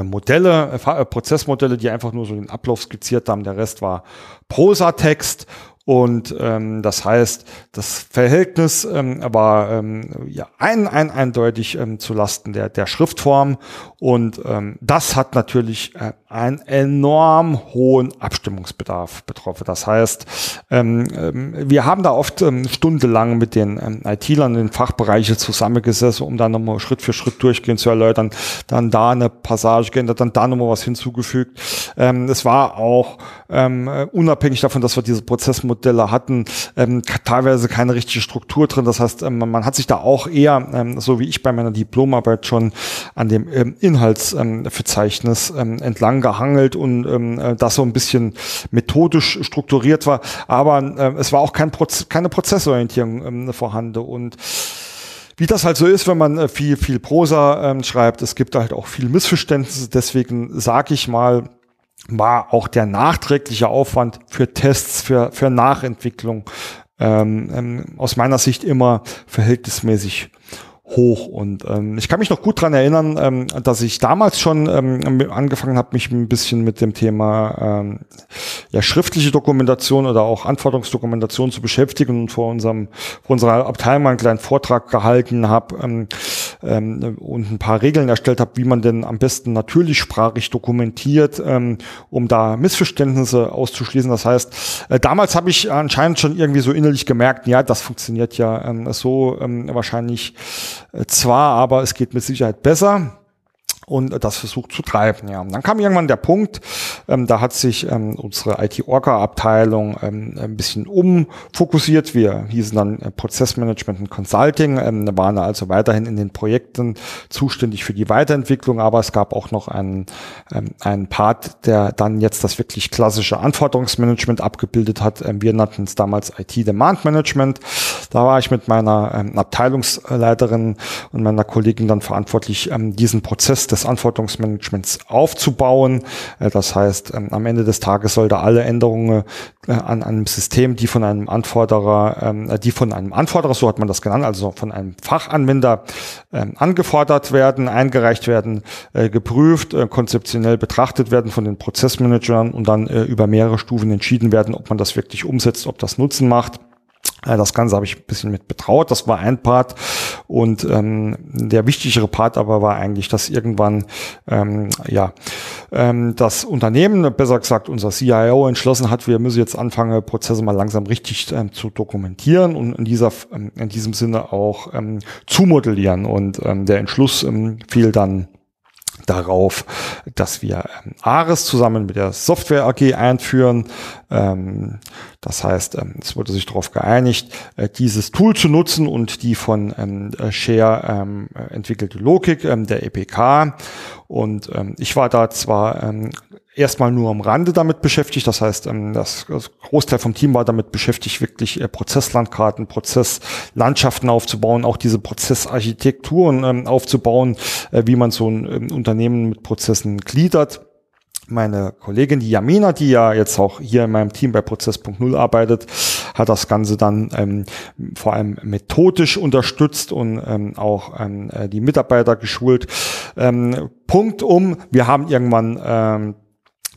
Speaker 1: Modelle, äh, äh, Prozessmodelle, die einfach nur so den Ablauf skizziert haben. Der Rest war Prosatext und ähm, das heißt, das Verhältnis ähm, war ähm, ja ein, ein eindeutig ähm, zu Lasten der, der Schriftform. Und ähm, das hat natürlich äh, einen enorm hohen Abstimmungsbedarf betroffen. Das heißt, ähm, ähm, wir haben da oft ähm, stundenlang mit den ähm, IT-Lern in den Fachbereichen zusammengesessen, um dann nochmal Schritt für Schritt durchgehen zu erläutern, dann da eine Passage geändert, dann da nochmal was hinzugefügt. Ähm, es war auch ähm, unabhängig davon, dass wir diese Prozessmodelle hatten, ähm, teilweise keine richtige Struktur drin. Das heißt, ähm, man hat sich da auch eher, ähm, so wie ich bei meiner Diplomarbeit schon an dem ähm, Inhaltsverzeichnis ähm, entlang gehangelt und ähm, äh, das so ein bisschen methodisch strukturiert war. Aber äh, es war auch kein Proz keine Prozessorientierung ähm, vorhanden und wie das halt so ist, wenn man äh, viel, viel Prosa ähm, schreibt, es gibt halt auch viel Missverständnisse. Deswegen sage ich mal, war auch der nachträgliche Aufwand für Tests, für, für Nachentwicklung ähm, ähm, aus meiner Sicht immer verhältnismäßig hoch. Und ähm, ich kann mich noch gut dran erinnern, ähm, dass ich damals schon ähm, angefangen habe, mich ein bisschen mit dem Thema ähm, ja, schriftliche Dokumentation oder auch Anforderungsdokumentation zu beschäftigen und vor unserem vor unserer Abteilung einen kleinen Vortrag gehalten habe ähm, ähm, und ein paar Regeln erstellt habe, wie man denn am besten natürlichsprachig dokumentiert, ähm, um da Missverständnisse auszuschließen. Das heißt, äh, damals habe ich anscheinend schon irgendwie so innerlich gemerkt, ja, das funktioniert ja ähm, so ähm, wahrscheinlich zwar, aber es geht mit Sicherheit besser. Und das versucht zu treiben. Ja, und dann kam irgendwann der Punkt, ähm, da hat sich ähm, unsere IT-Orga-Abteilung ähm, ein bisschen umfokussiert. Wir hießen dann äh, Prozessmanagement und Consulting, ähm, waren also weiterhin in den Projekten zuständig für die Weiterentwicklung, aber es gab auch noch einen, ähm, einen Part, der dann jetzt das wirklich klassische Anforderungsmanagement abgebildet hat. Ähm, wir nannten es damals IT-Demand Management. Da war ich mit meiner ähm, Abteilungsleiterin und meiner Kollegin dann verantwortlich, ähm, diesen Prozess des Anforderungsmanagements aufzubauen. Äh, das heißt, ähm, am Ende des Tages sollte alle Änderungen äh, an einem System, die von einem Anforderer, ähm, die von einem Anforderer, so hat man das genannt, also von einem Fachanwender ähm, angefordert werden, eingereicht werden, äh, geprüft, konzeptionell betrachtet werden von den Prozessmanagern und dann über mehrere Stufen entschieden werden, ob man das wirklich umsetzt, ob das Nutzen macht. Das Ganze habe ich ein bisschen mit betraut. Das war ein Part. Und ähm, der wichtigere Part aber war eigentlich, dass irgendwann ähm, ja ähm, das Unternehmen, besser gesagt unser CIO, entschlossen hat, wir müssen jetzt anfangen, Prozesse mal langsam richtig ähm, zu dokumentieren und in dieser ähm, in diesem Sinne auch ähm, zu modellieren. Und ähm, der Entschluss ähm, fiel dann darauf, dass wir ähm, Ares zusammen mit der Software AG einführen. Ähm, das heißt, ähm, es wurde sich darauf geeinigt, äh, dieses Tool zu nutzen und die von ähm, äh, Share ähm, entwickelte Logik ähm, der EPK. Und ich war da zwar erstmal nur am Rande damit beschäftigt. Das heißt, ähm, das, Großteil vom Team war damit beschäftigt, wirklich äh, Prozesslandkarten, Prozesslandschaften aufzubauen, auch diese Prozessarchitekturen ähm, aufzubauen, äh, wie man so ein ähm, Unternehmen mit Prozessen gliedert meine Kollegin, die Jamina, die ja jetzt auch hier in meinem Team bei Prozess.0 arbeitet, hat das Ganze dann ähm, vor allem methodisch unterstützt und ähm, auch ähm, äh, die Mitarbeiter geschult. Ähm, Punkt um, wir haben irgendwann ähm,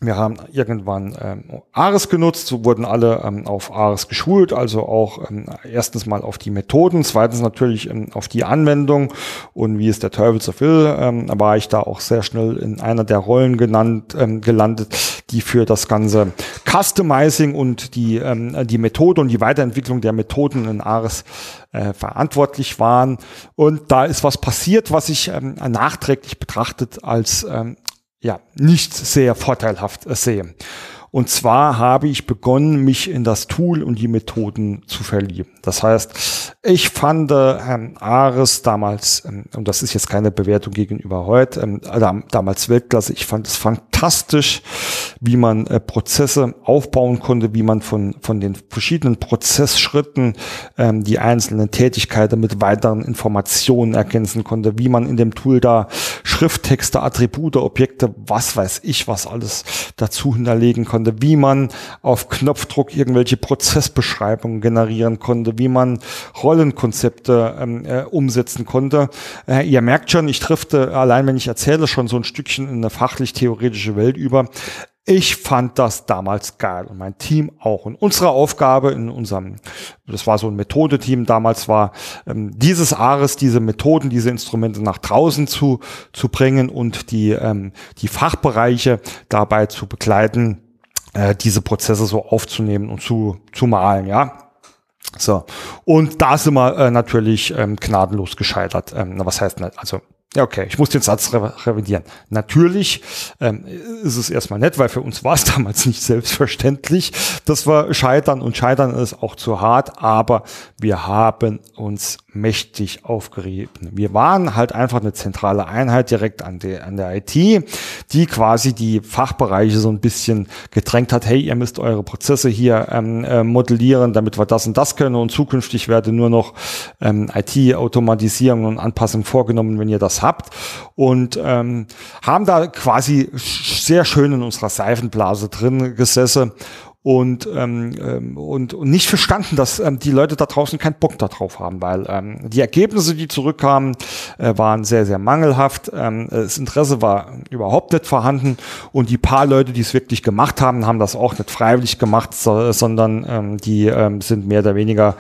Speaker 1: wir haben irgendwann ähm, Ares genutzt, so wurden alle ähm, auf Ares geschult, also auch ähm, erstens mal auf die Methoden, zweitens natürlich ähm, auf die Anwendung und wie es der Teufel so will, ähm, war ich da auch sehr schnell in einer der Rollen genannt, ähm, gelandet, die für das ganze Customizing und die, ähm, die Methode und die Weiterentwicklung der Methoden in Ares äh, verantwortlich waren. Und da ist was passiert, was ich ähm, nachträglich betrachtet als ähm, ja, nicht sehr vorteilhaft sehe. Und zwar habe ich begonnen, mich in das Tool und die Methoden zu verlieben. Das heißt, ich fand äh, Herrn Ares damals, ähm, und das ist jetzt keine Bewertung gegenüber heute, ähm, damals Weltklasse, ich fand es fantastisch, wie man äh, Prozesse aufbauen konnte, wie man von, von den verschiedenen Prozessschritten ähm, die einzelnen Tätigkeiten mit weiteren Informationen ergänzen konnte, wie man in dem Tool da Schrifttexte, Attribute, Objekte, was weiß ich, was alles dazu hinterlegen konnte, wie man auf Knopfdruck irgendwelche Prozessbeschreibungen generieren konnte, wie man Rollenkonzepte ähm, äh, umsetzen konnte. Äh, ihr merkt schon, ich drifte allein, wenn ich erzähle, schon so ein Stückchen in eine fachlich-theoretische Welt über. Ich fand das damals geil und mein Team auch. Und unsere Aufgabe in unserem, das war so ein Methodeteam damals, war ähm, dieses Ares, diese Methoden, diese Instrumente nach draußen zu, zu bringen und die, ähm, die Fachbereiche dabei zu begleiten, äh, diese Prozesse so aufzunehmen und zu, zu malen, ja. So. Und da sind wir äh, natürlich ähm, gnadenlos gescheitert. Ähm, was heißt nicht? Also ja, okay, ich muss den Satz revidieren. Natürlich ähm, ist es erstmal nett, weil für uns war es damals nicht selbstverständlich, dass wir scheitern und scheitern ist auch zu hart, aber wir haben uns mächtig aufgerieben. Wir waren halt einfach eine zentrale Einheit direkt an der, an der IT, die quasi die Fachbereiche so ein bisschen gedrängt hat, hey, ihr müsst eure Prozesse hier ähm, äh, modellieren, damit wir das und das können. Und zukünftig werde nur noch ähm, IT-Automatisierung und Anpassung vorgenommen, wenn ihr das habt. Und ähm, haben da quasi sehr schön in unserer Seifenblase drin gesessen und, ähm, ähm, und, und nicht verstanden, dass ähm, die Leute da draußen keinen Bock darauf haben, weil ähm, die Ergebnisse, die zurückkamen, äh, waren sehr, sehr mangelhaft. Ähm, das Interesse war überhaupt nicht vorhanden und die paar Leute, die es wirklich gemacht haben, haben das auch nicht freiwillig gemacht, so, sondern ähm, die ähm, sind mehr oder weniger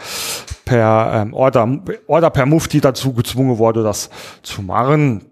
Speaker 1: per ähm, Order, Order per Mufti dazu gezwungen worden, das zu machen.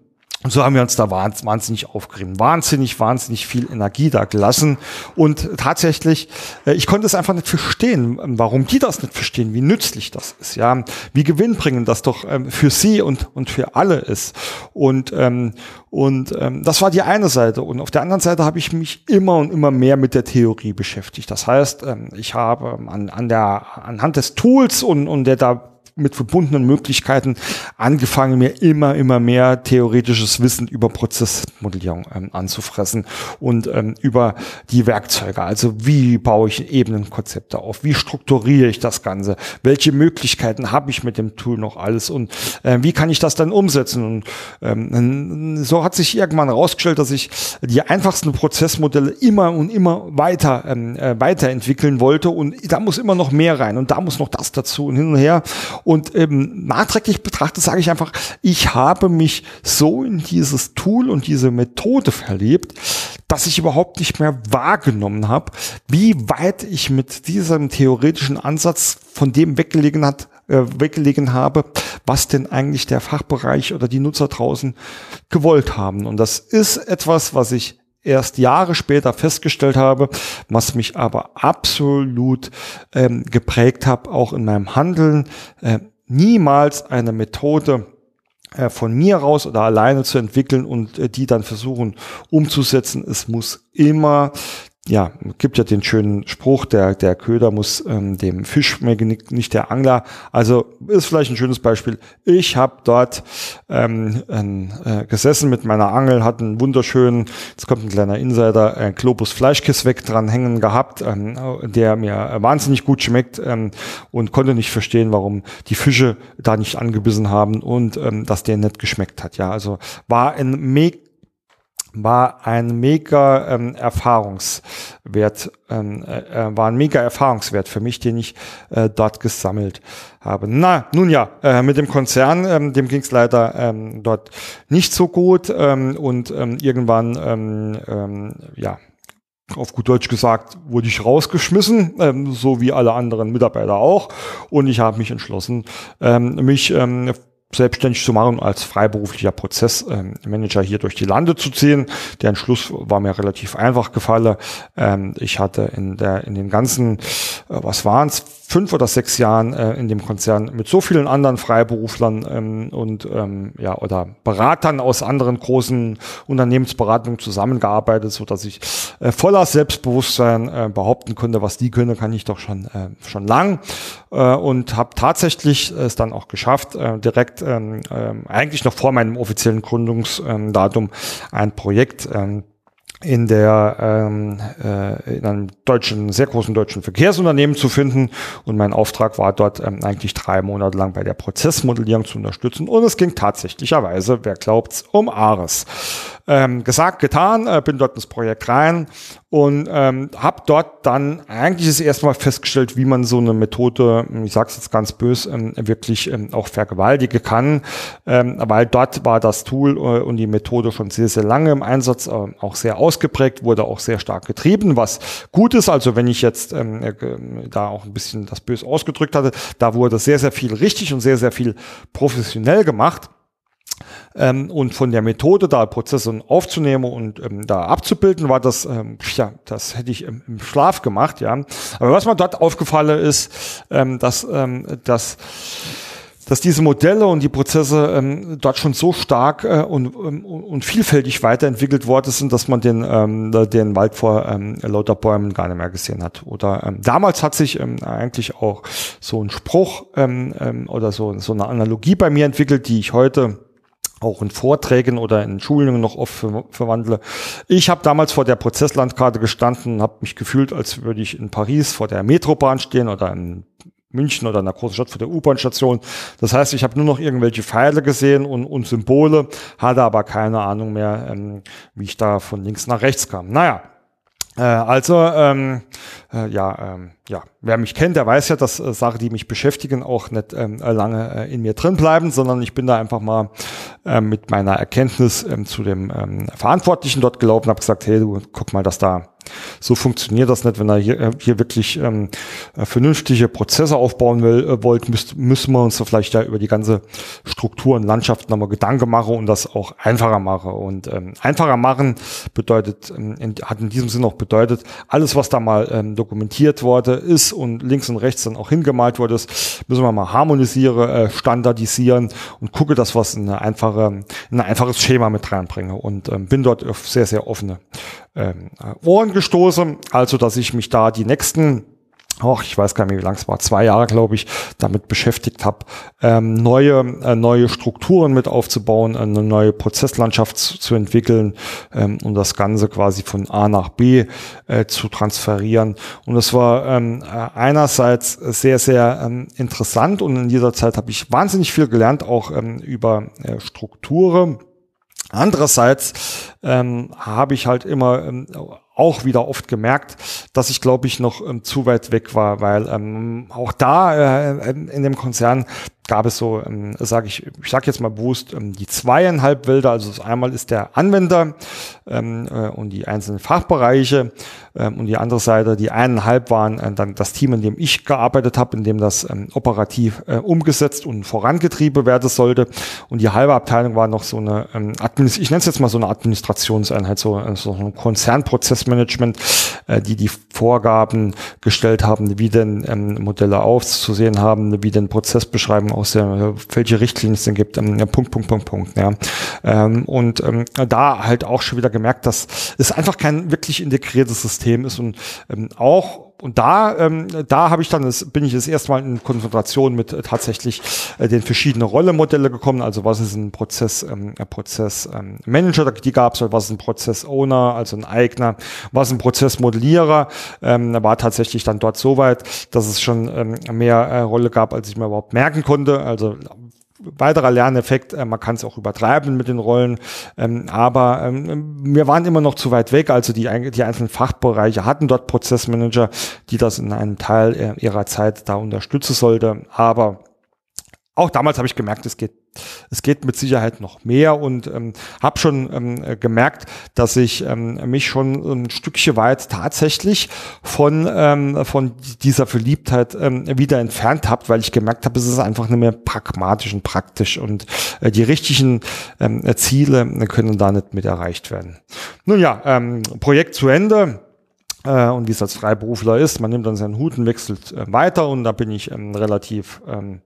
Speaker 1: Und so haben wir uns da wahnsinnig aufgerieben, wahnsinnig, wahnsinnig viel Energie da gelassen. Und tatsächlich, äh, ich konnte es einfach nicht verstehen, warum die das nicht verstehen, wie nützlich das ist, ja, wie gewinnbringend das doch ähm, für sie und, und für alle ist. Und, ähm, und ähm, das war die eine Seite. Und auf der anderen Seite habe ich mich immer und immer mehr mit der Theorie beschäftigt. Das heißt, ähm, ich habe an, an der, anhand des Tools und, und der da mit verbundenen Möglichkeiten angefangen, mir immer, immer mehr theoretisches Wissen über Prozessmodellierung ähm, anzufressen und ähm, über die Werkzeuge. Also wie baue ich Ebenenkonzepte auf? Wie strukturiere ich das Ganze? Welche Möglichkeiten habe ich mit dem Tool noch alles? Und äh, wie kann ich das dann umsetzen? Und ähm, so hat sich irgendwann herausgestellt, dass ich die einfachsten Prozessmodelle immer und immer weiter ähm, äh, weiterentwickeln wollte. Und da muss immer noch mehr rein und da muss noch das dazu und hin und her. Und ähm, nachträglich betrachtet sage ich einfach, ich habe mich so in dieses Tool und diese Methode verliebt, dass ich überhaupt nicht mehr wahrgenommen habe, wie weit ich mit diesem theoretischen Ansatz von dem weggelegen hat, äh, weggelegen habe, was denn eigentlich der Fachbereich oder die Nutzer draußen gewollt haben. Und das ist etwas, was ich erst Jahre später festgestellt habe, was mich aber absolut ähm, geprägt hat, auch in meinem Handeln. Äh, niemals eine Methode äh, von mir raus oder alleine zu entwickeln und äh, die dann versuchen umzusetzen. Es muss immer ja, gibt ja den schönen Spruch, der, der Köder muss ähm, dem Fisch schmecken, nicht der Angler. Also ist vielleicht ein schönes Beispiel. Ich habe dort ähm, äh, gesessen mit meiner Angel, hatte einen wunderschönen, jetzt kommt ein kleiner Insider, ein Globus Fleischkiss weg dran hängen gehabt, ähm, der mir wahnsinnig gut schmeckt ähm, und konnte nicht verstehen, warum die Fische da nicht angebissen haben und ähm, dass der nicht geschmeckt hat. Ja, also war ein mega war ein mega ähm, Erfahrungswert, ähm, äh, äh, war ein mega Erfahrungswert für mich, den ich äh, dort gesammelt habe. Na, nun ja, äh, mit dem Konzern, ähm, dem ging es leider ähm, dort nicht so gut ähm, und ähm, irgendwann, ähm, ähm, ja, auf gut Deutsch gesagt, wurde ich rausgeschmissen, ähm, so wie alle anderen Mitarbeiter auch. Und ich habe mich entschlossen, ähm, mich ähm, selbstständig zu machen, als freiberuflicher Prozessmanager hier durch die Lande zu ziehen. Der Entschluss war mir relativ einfach gefallen. Ähm, ich hatte in der in den ganzen, äh, was waren es, fünf oder sechs Jahren äh, in dem Konzern mit so vielen anderen Freiberuflern ähm, und ähm, ja oder Beratern aus anderen großen Unternehmensberatungen zusammengearbeitet, so dass ich äh, voller Selbstbewusstsein äh, behaupten konnte, was die können, kann ich doch schon äh, schon lang. Äh, und habe tatsächlich es dann auch geschafft, äh, direkt ähm, äh, eigentlich noch vor meinem offiziellen Gründungsdatum ein Projekt ähm, in der ähm, äh, in einem deutschen sehr großen deutschen Verkehrsunternehmen zu finden. Und mein Auftrag war dort ähm, eigentlich drei Monate lang bei der Prozessmodellierung zu unterstützen. Und es ging tatsächlicherweise wer glaubt's um Ares ähm, gesagt, getan, äh, bin dort ins Projekt rein und ähm, habe dort dann eigentlich das erste Mal festgestellt, wie man so eine Methode, ich sage es jetzt ganz böse, ähm, wirklich ähm, auch vergewaltigen kann, ähm, weil dort war das Tool äh, und die Methode schon sehr, sehr lange im Einsatz, äh, auch sehr ausgeprägt, wurde auch sehr stark getrieben, was gut ist. Also wenn ich jetzt ähm, äh, da auch ein bisschen das böse ausgedrückt hatte, da wurde sehr, sehr viel richtig und sehr, sehr viel professionell gemacht. Ähm, und von der Methode, da Prozesse aufzunehmen und ähm, da abzubilden, war das, ähm, ja, das hätte ich im, im, Schlaf gemacht, ja. Aber was mir dort aufgefallen ist, ähm, dass, ähm, dass dass diese Modelle und die Prozesse ähm, dort schon so stark äh, und, und vielfältig weiterentwickelt worden sind, dass man den, den Wald vor lauter Bäumen gar nicht mehr gesehen hat. Oder damals hat sich eigentlich auch so ein Spruch oder so, so eine Analogie bei mir entwickelt, die ich heute auch in Vorträgen oder in Schulungen noch oft ver verwandle. Ich habe damals vor der Prozesslandkarte gestanden und habe mich gefühlt, als würde ich in Paris vor der Metrobahn stehen oder in München oder in einer großen Stadt vor der U-Bahn-Station. Das heißt, ich habe nur noch irgendwelche Pfeile gesehen und, und Symbole, hatte aber keine Ahnung mehr, ähm, wie ich da von links nach rechts kam. Naja, äh, also, ähm, äh, ja, ähm, ja, wer mich kennt, der weiß ja, dass äh, Sachen, die mich beschäftigen, auch nicht ähm, lange äh, in mir drin bleiben, sondern ich bin da einfach mal äh, mit meiner Erkenntnis ähm, zu dem ähm, Verantwortlichen dort gelaufen, habe gesagt, hey, du guck mal, dass da So funktioniert das nicht, wenn ihr hier, äh, hier wirklich ähm, äh, vernünftige Prozesse aufbauen will, äh, wollt, müsst, müssen wir uns so vielleicht ja über die ganze Struktur und Landschaft nochmal Gedanken machen und das auch einfacher machen. Und ähm, einfacher machen bedeutet, ähm, in, hat in diesem Sinne auch bedeutet, alles, was da mal ähm, dokumentiert wurde, ist und links und rechts dann auch hingemalt wurde, ist, müssen wir mal harmonisieren, äh, standardisieren und gucke, dass was in eine einfache, in ein einfaches Schema mit reinbringe. Und ähm, bin dort auf sehr, sehr offene ähm, Ohren gestoßen, also dass ich mich da die nächsten auch ich weiß gar nicht, wie lang es war, zwei Jahre, glaube ich, damit beschäftigt habe, ähm, neue, äh, neue Strukturen mit aufzubauen, eine neue Prozesslandschaft zu, zu entwickeln, ähm, um das Ganze quasi von A nach B äh, zu transferieren. Und das war ähm, äh, einerseits sehr, sehr ähm, interessant und in dieser Zeit habe ich wahnsinnig viel gelernt, auch ähm, über äh, Strukturen Andererseits ähm, habe ich halt immer ähm, auch wieder oft gemerkt, dass ich glaube ich noch ähm, zu weit weg war, weil ähm, auch da äh, in dem Konzern gab es so, ähm, sage ich, ich sage jetzt mal bewusst, ähm, die zweieinhalb Wälder. Also einmal ist der Anwender ähm, äh, und die einzelnen Fachbereiche ähm, und die andere Seite, die eineinhalb waren äh, dann das Team, in dem ich gearbeitet habe, in dem das ähm, operativ äh, umgesetzt und vorangetrieben werden sollte. Und die halbe Abteilung war noch so eine, ähm, Administ ich nenne es jetzt mal so eine Administrationseinheit, so, äh, so ein Konzernprozessmanagement, äh, die die Vorgaben gestellt haben, wie denn ähm, Modelle aufzusehen haben, wie denn Prozessbeschreibungen aus der, welche Richtlinien es denn gibt, ähm, Punkt, Punkt, Punkt, Punkt, ja. Ähm, und ähm, da halt auch schon wieder gemerkt, dass es einfach kein wirklich integriertes System ist und ähm, auch und da, ähm, da habe ich dann, das, bin ich das erste Mal in Konfrontation mit äh, tatsächlich äh, den verschiedenen Rollemodelle gekommen. Also was ist ein Prozess, ähm, Prozess ähm, Manager, die gab es, was ist ein Prozess Owner, also ein Eigner, was ist ein Prozessmodellierer. Ähm, war tatsächlich dann dort so weit, dass es schon ähm, mehr äh, Rolle gab, als ich mir überhaupt merken konnte. Also weiterer Lerneffekt, äh, man kann es auch übertreiben mit den Rollen, ähm, aber ähm, wir waren immer noch zu weit weg, also die, die einzelnen Fachbereiche hatten dort Prozessmanager, die das in einem Teil äh, ihrer Zeit da unterstützen sollte, aber auch damals habe ich gemerkt, es geht, es geht mit Sicherheit noch mehr und ähm, habe schon ähm, gemerkt, dass ich ähm, mich schon ein Stückchen weit tatsächlich von, ähm, von dieser Verliebtheit ähm, wieder entfernt habe, weil ich gemerkt habe, es ist einfach nicht mehr pragmatisch und praktisch und äh, die richtigen ähm, Ziele können da nicht mit erreicht werden. Nun ja, ähm, Projekt zu Ende äh, und wie es als Freiberufler ist, man nimmt dann seinen Hut und wechselt äh, weiter und da bin ich ähm, relativ ähm,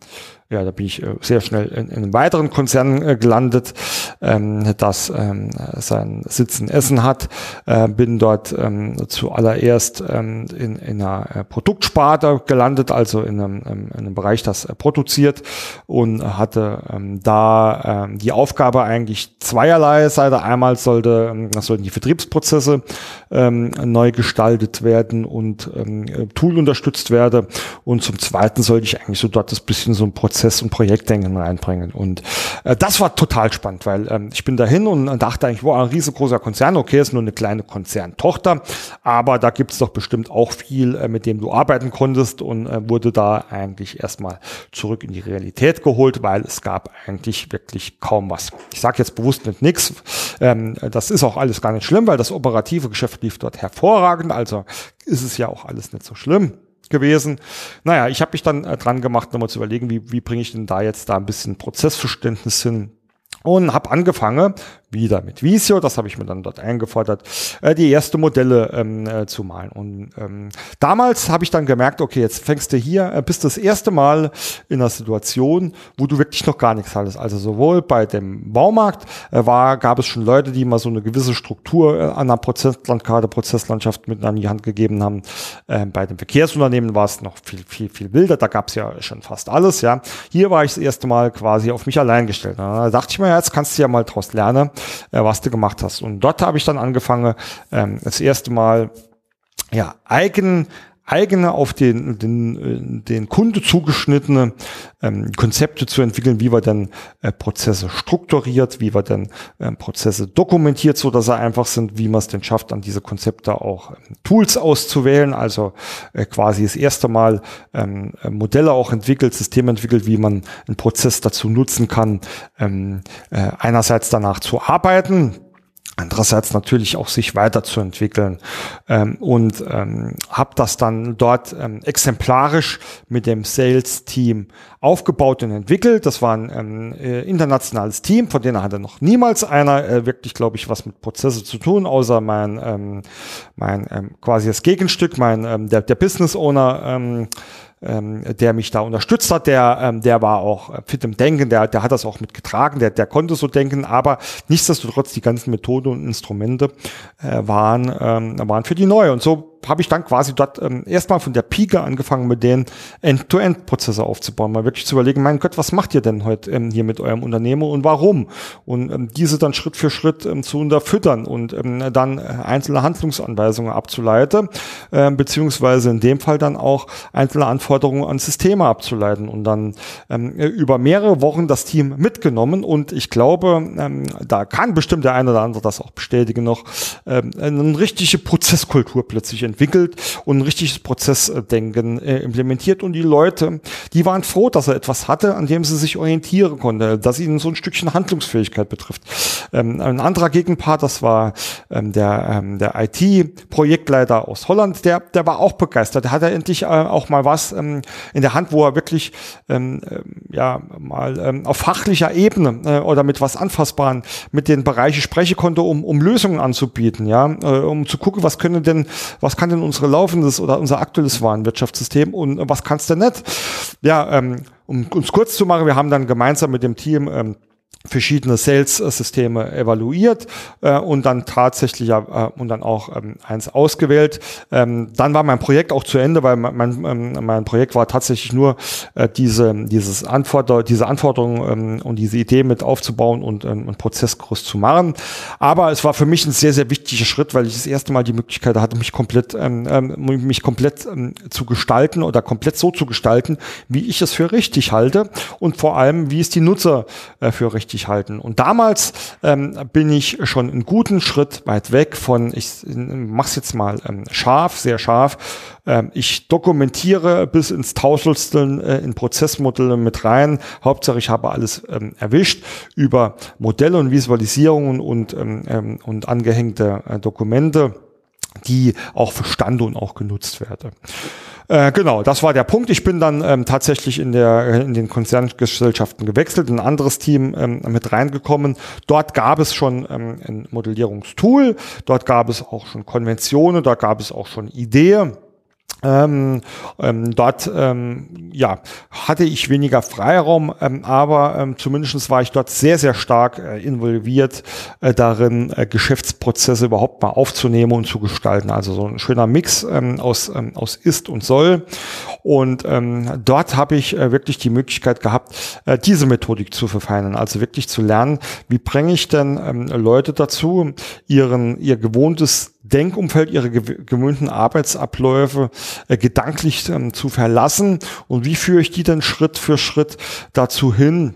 Speaker 1: ja, da bin ich äh, sehr schnell in, in einem weiteren Konzern äh, gelandet, ähm, das ähm, seinen Sitz in Essen hat. Äh, bin dort ähm, zuallererst ähm, in, in einer äh, Produktsparte gelandet, also in einem, ähm, in einem Bereich, das produziert und hatte ähm, da ähm, die Aufgabe eigentlich zweierlei Seite. Einmal sollte, ähm, sollten die Vertriebsprozesse ähm, neu gestaltet werden und ähm, Tool unterstützt werden und zum Zweiten sollte ich eigentlich so dort das bisschen so ein Prozess und Projektdenken reinbringen. Und äh, das war total spannend, weil ähm, ich bin dahin und dachte eigentlich, wow, ein riesengroßer Konzern, okay, ist nur eine kleine Konzerntochter, aber da gibt es doch bestimmt auch viel, äh, mit dem du arbeiten konntest und äh, wurde da eigentlich erstmal zurück in die Realität geholt, weil es gab eigentlich wirklich kaum was. Ich sage jetzt bewusst nicht nichts. Ähm, das ist auch alles gar nicht schlimm, weil das operative Geschäft lief dort hervorragend, also ist es ja auch alles nicht so schlimm gewesen. Naja, ich habe mich dann äh, dran gemacht, nochmal zu überlegen, wie, wie bringe ich denn da jetzt da ein bisschen Prozessverständnis hin und habe angefangen, wieder mit Visio, das habe ich mir dann dort eingefordert, äh, die erste Modelle ähm, äh, zu malen. Und ähm, damals habe ich dann gemerkt, okay, jetzt fängst du hier, äh, bist das erste Mal in einer Situation, wo du wirklich noch gar nichts hattest. Also sowohl bei dem Baumarkt äh, war, gab es schon Leute, die mal so eine gewisse Struktur äh, an einer Prozesslandkarte, Prozesslandschaft mit an die Hand gegeben haben. Äh, bei den Verkehrsunternehmen war es noch viel, viel, viel wilder. Da gab es ja schon fast alles. Ja, hier war ich das erste Mal quasi auf mich allein gestellt. Da dachte ich mir, jetzt kannst du ja mal draus lernen äh, was du gemacht hast. Und dort habe ich dann angefangen, ähm, das erste Mal ja, eigen, eigene auf den, den, den Kunde zugeschnittene ähm, Konzepte zu entwickeln, wie wir dann äh, Prozesse strukturiert, wie wir dann äh, Prozesse dokumentiert, so dass sie einfach sind, wie man es denn schafft, an diese Konzepte auch ähm, Tools auszuwählen, also äh, quasi das erste Mal ähm, Modelle auch entwickelt, Systeme entwickelt, wie man einen Prozess dazu nutzen kann, ähm, äh, einerseits danach zu arbeiten, andererseits natürlich auch sich weiterzuentwickeln ähm, und ähm, habe das dann dort ähm, exemplarisch mit dem Sales-Team aufgebaut und entwickelt. Das war ein ähm, äh, internationales Team, von denen hatte noch niemals einer äh, wirklich, glaube ich, was mit Prozesse zu tun, außer mein, ähm, mein ähm, quasi das Gegenstück, mein ähm, der, der Business Owner. Ähm, ähm, der mich da unterstützt hat, der, ähm, der war auch äh, fit im Denken, der, der hat das auch mitgetragen, der, der konnte so denken, aber nichtsdestotrotz die ganzen Methoden und Instrumente äh, waren, ähm, waren für die neu. Und so habe ich dann quasi dort ähm, erstmal von der Pike angefangen, mit den End-to-End-Prozesse aufzubauen, mal wirklich zu überlegen, mein Gott, was macht ihr denn heute ähm, hier mit eurem Unternehmen und warum? Und ähm, diese dann Schritt für Schritt ähm, zu unterfüttern und ähm, dann äh, einzelne Handlungsanweisungen abzuleiten, äh, beziehungsweise in dem Fall dann auch einzelne Anforderungen an Systeme abzuleiten und dann ähm, über mehrere Wochen das Team mitgenommen und ich glaube, ähm, da kann bestimmt der eine oder andere das auch bestätigen noch, ähm, eine richtige Prozesskultur plötzlich entwickelt und ein richtiges Prozessdenken äh, implementiert. Und die Leute, die waren froh, dass er etwas hatte, an dem sie sich orientieren konnte, dass ihnen so ein Stückchen Handlungsfähigkeit betrifft. Ähm, ein anderer Gegenpart, das war ähm, der, ähm, der IT-Projektleiter aus Holland, der, der war auch begeistert. Der hatte endlich äh, auch mal was in der Hand, wo er wirklich ja mal auf fachlicher Ebene äh, oder mit was Anfassbaren mit den Bereichen sprechen konnte, um, um Lösungen anzubieten, ja, um zu gucken, was können denn, was kann denn unsere laufendes oder unser aktuelles Warenwirtschaftssystem und was kannst du nicht? Ja, ähm, um uns kurz zu machen, wir haben dann gemeinsam mit dem Team ähm, verschiedene Sales-Systeme evaluiert äh, und dann tatsächlich äh, und dann auch ähm, eins ausgewählt. Ähm, dann war mein Projekt auch zu Ende, weil mein, mein, ähm, mein Projekt war tatsächlich nur äh, diese, dieses Anforder diese Anforderungen ähm, und diese Idee mit aufzubauen und ähm, einen Prozesskurs zu machen. Aber es war für mich ein sehr, sehr wichtiger Schritt, weil ich das erste Mal die Möglichkeit hatte, mich komplett, ähm, ähm, mich komplett ähm, zu gestalten oder komplett so zu gestalten, wie ich es für richtig halte und vor allem, wie es die Nutzer äh, für richtig richtig halten. Und damals ähm, bin ich schon einen guten Schritt weit weg von, ich mach's jetzt mal ähm, scharf, sehr scharf. Ähm, ich dokumentiere bis ins Tausendstel äh, in Prozessmodelle mit rein. Hauptsache ich habe alles ähm, erwischt über Modelle und Visualisierungen und, ähm, ähm und angehängte äh, Dokumente die auch verstanden und auch genutzt werden. Äh, genau, das war der Punkt. Ich bin dann ähm, tatsächlich in, der, äh, in den Konzerngesellschaften gewechselt, in ein anderes Team ähm, mit reingekommen. Dort gab es schon ähm, ein Modellierungstool, dort gab es auch schon Konventionen, dort gab es auch schon Ideen. Ähm, ähm, dort ähm, ja, hatte ich weniger Freiraum, ähm, aber ähm, zumindest war ich dort sehr, sehr stark äh, involviert äh, darin, äh, Geschäftsprozesse überhaupt mal aufzunehmen und zu gestalten. Also so ein schöner Mix ähm, aus, ähm, aus Ist und Soll. Und ähm, dort habe ich äh, wirklich die Möglichkeit gehabt, äh, diese Methodik zu verfeinern. Also wirklich zu lernen, wie bringe ich denn ähm, Leute dazu, ihren, ihr gewohntes Denkumfeld, ihre gewöhnten Arbeitsabläufe äh, gedanklich ähm, zu verlassen? Und wie führe ich die dann Schritt für Schritt dazu hin,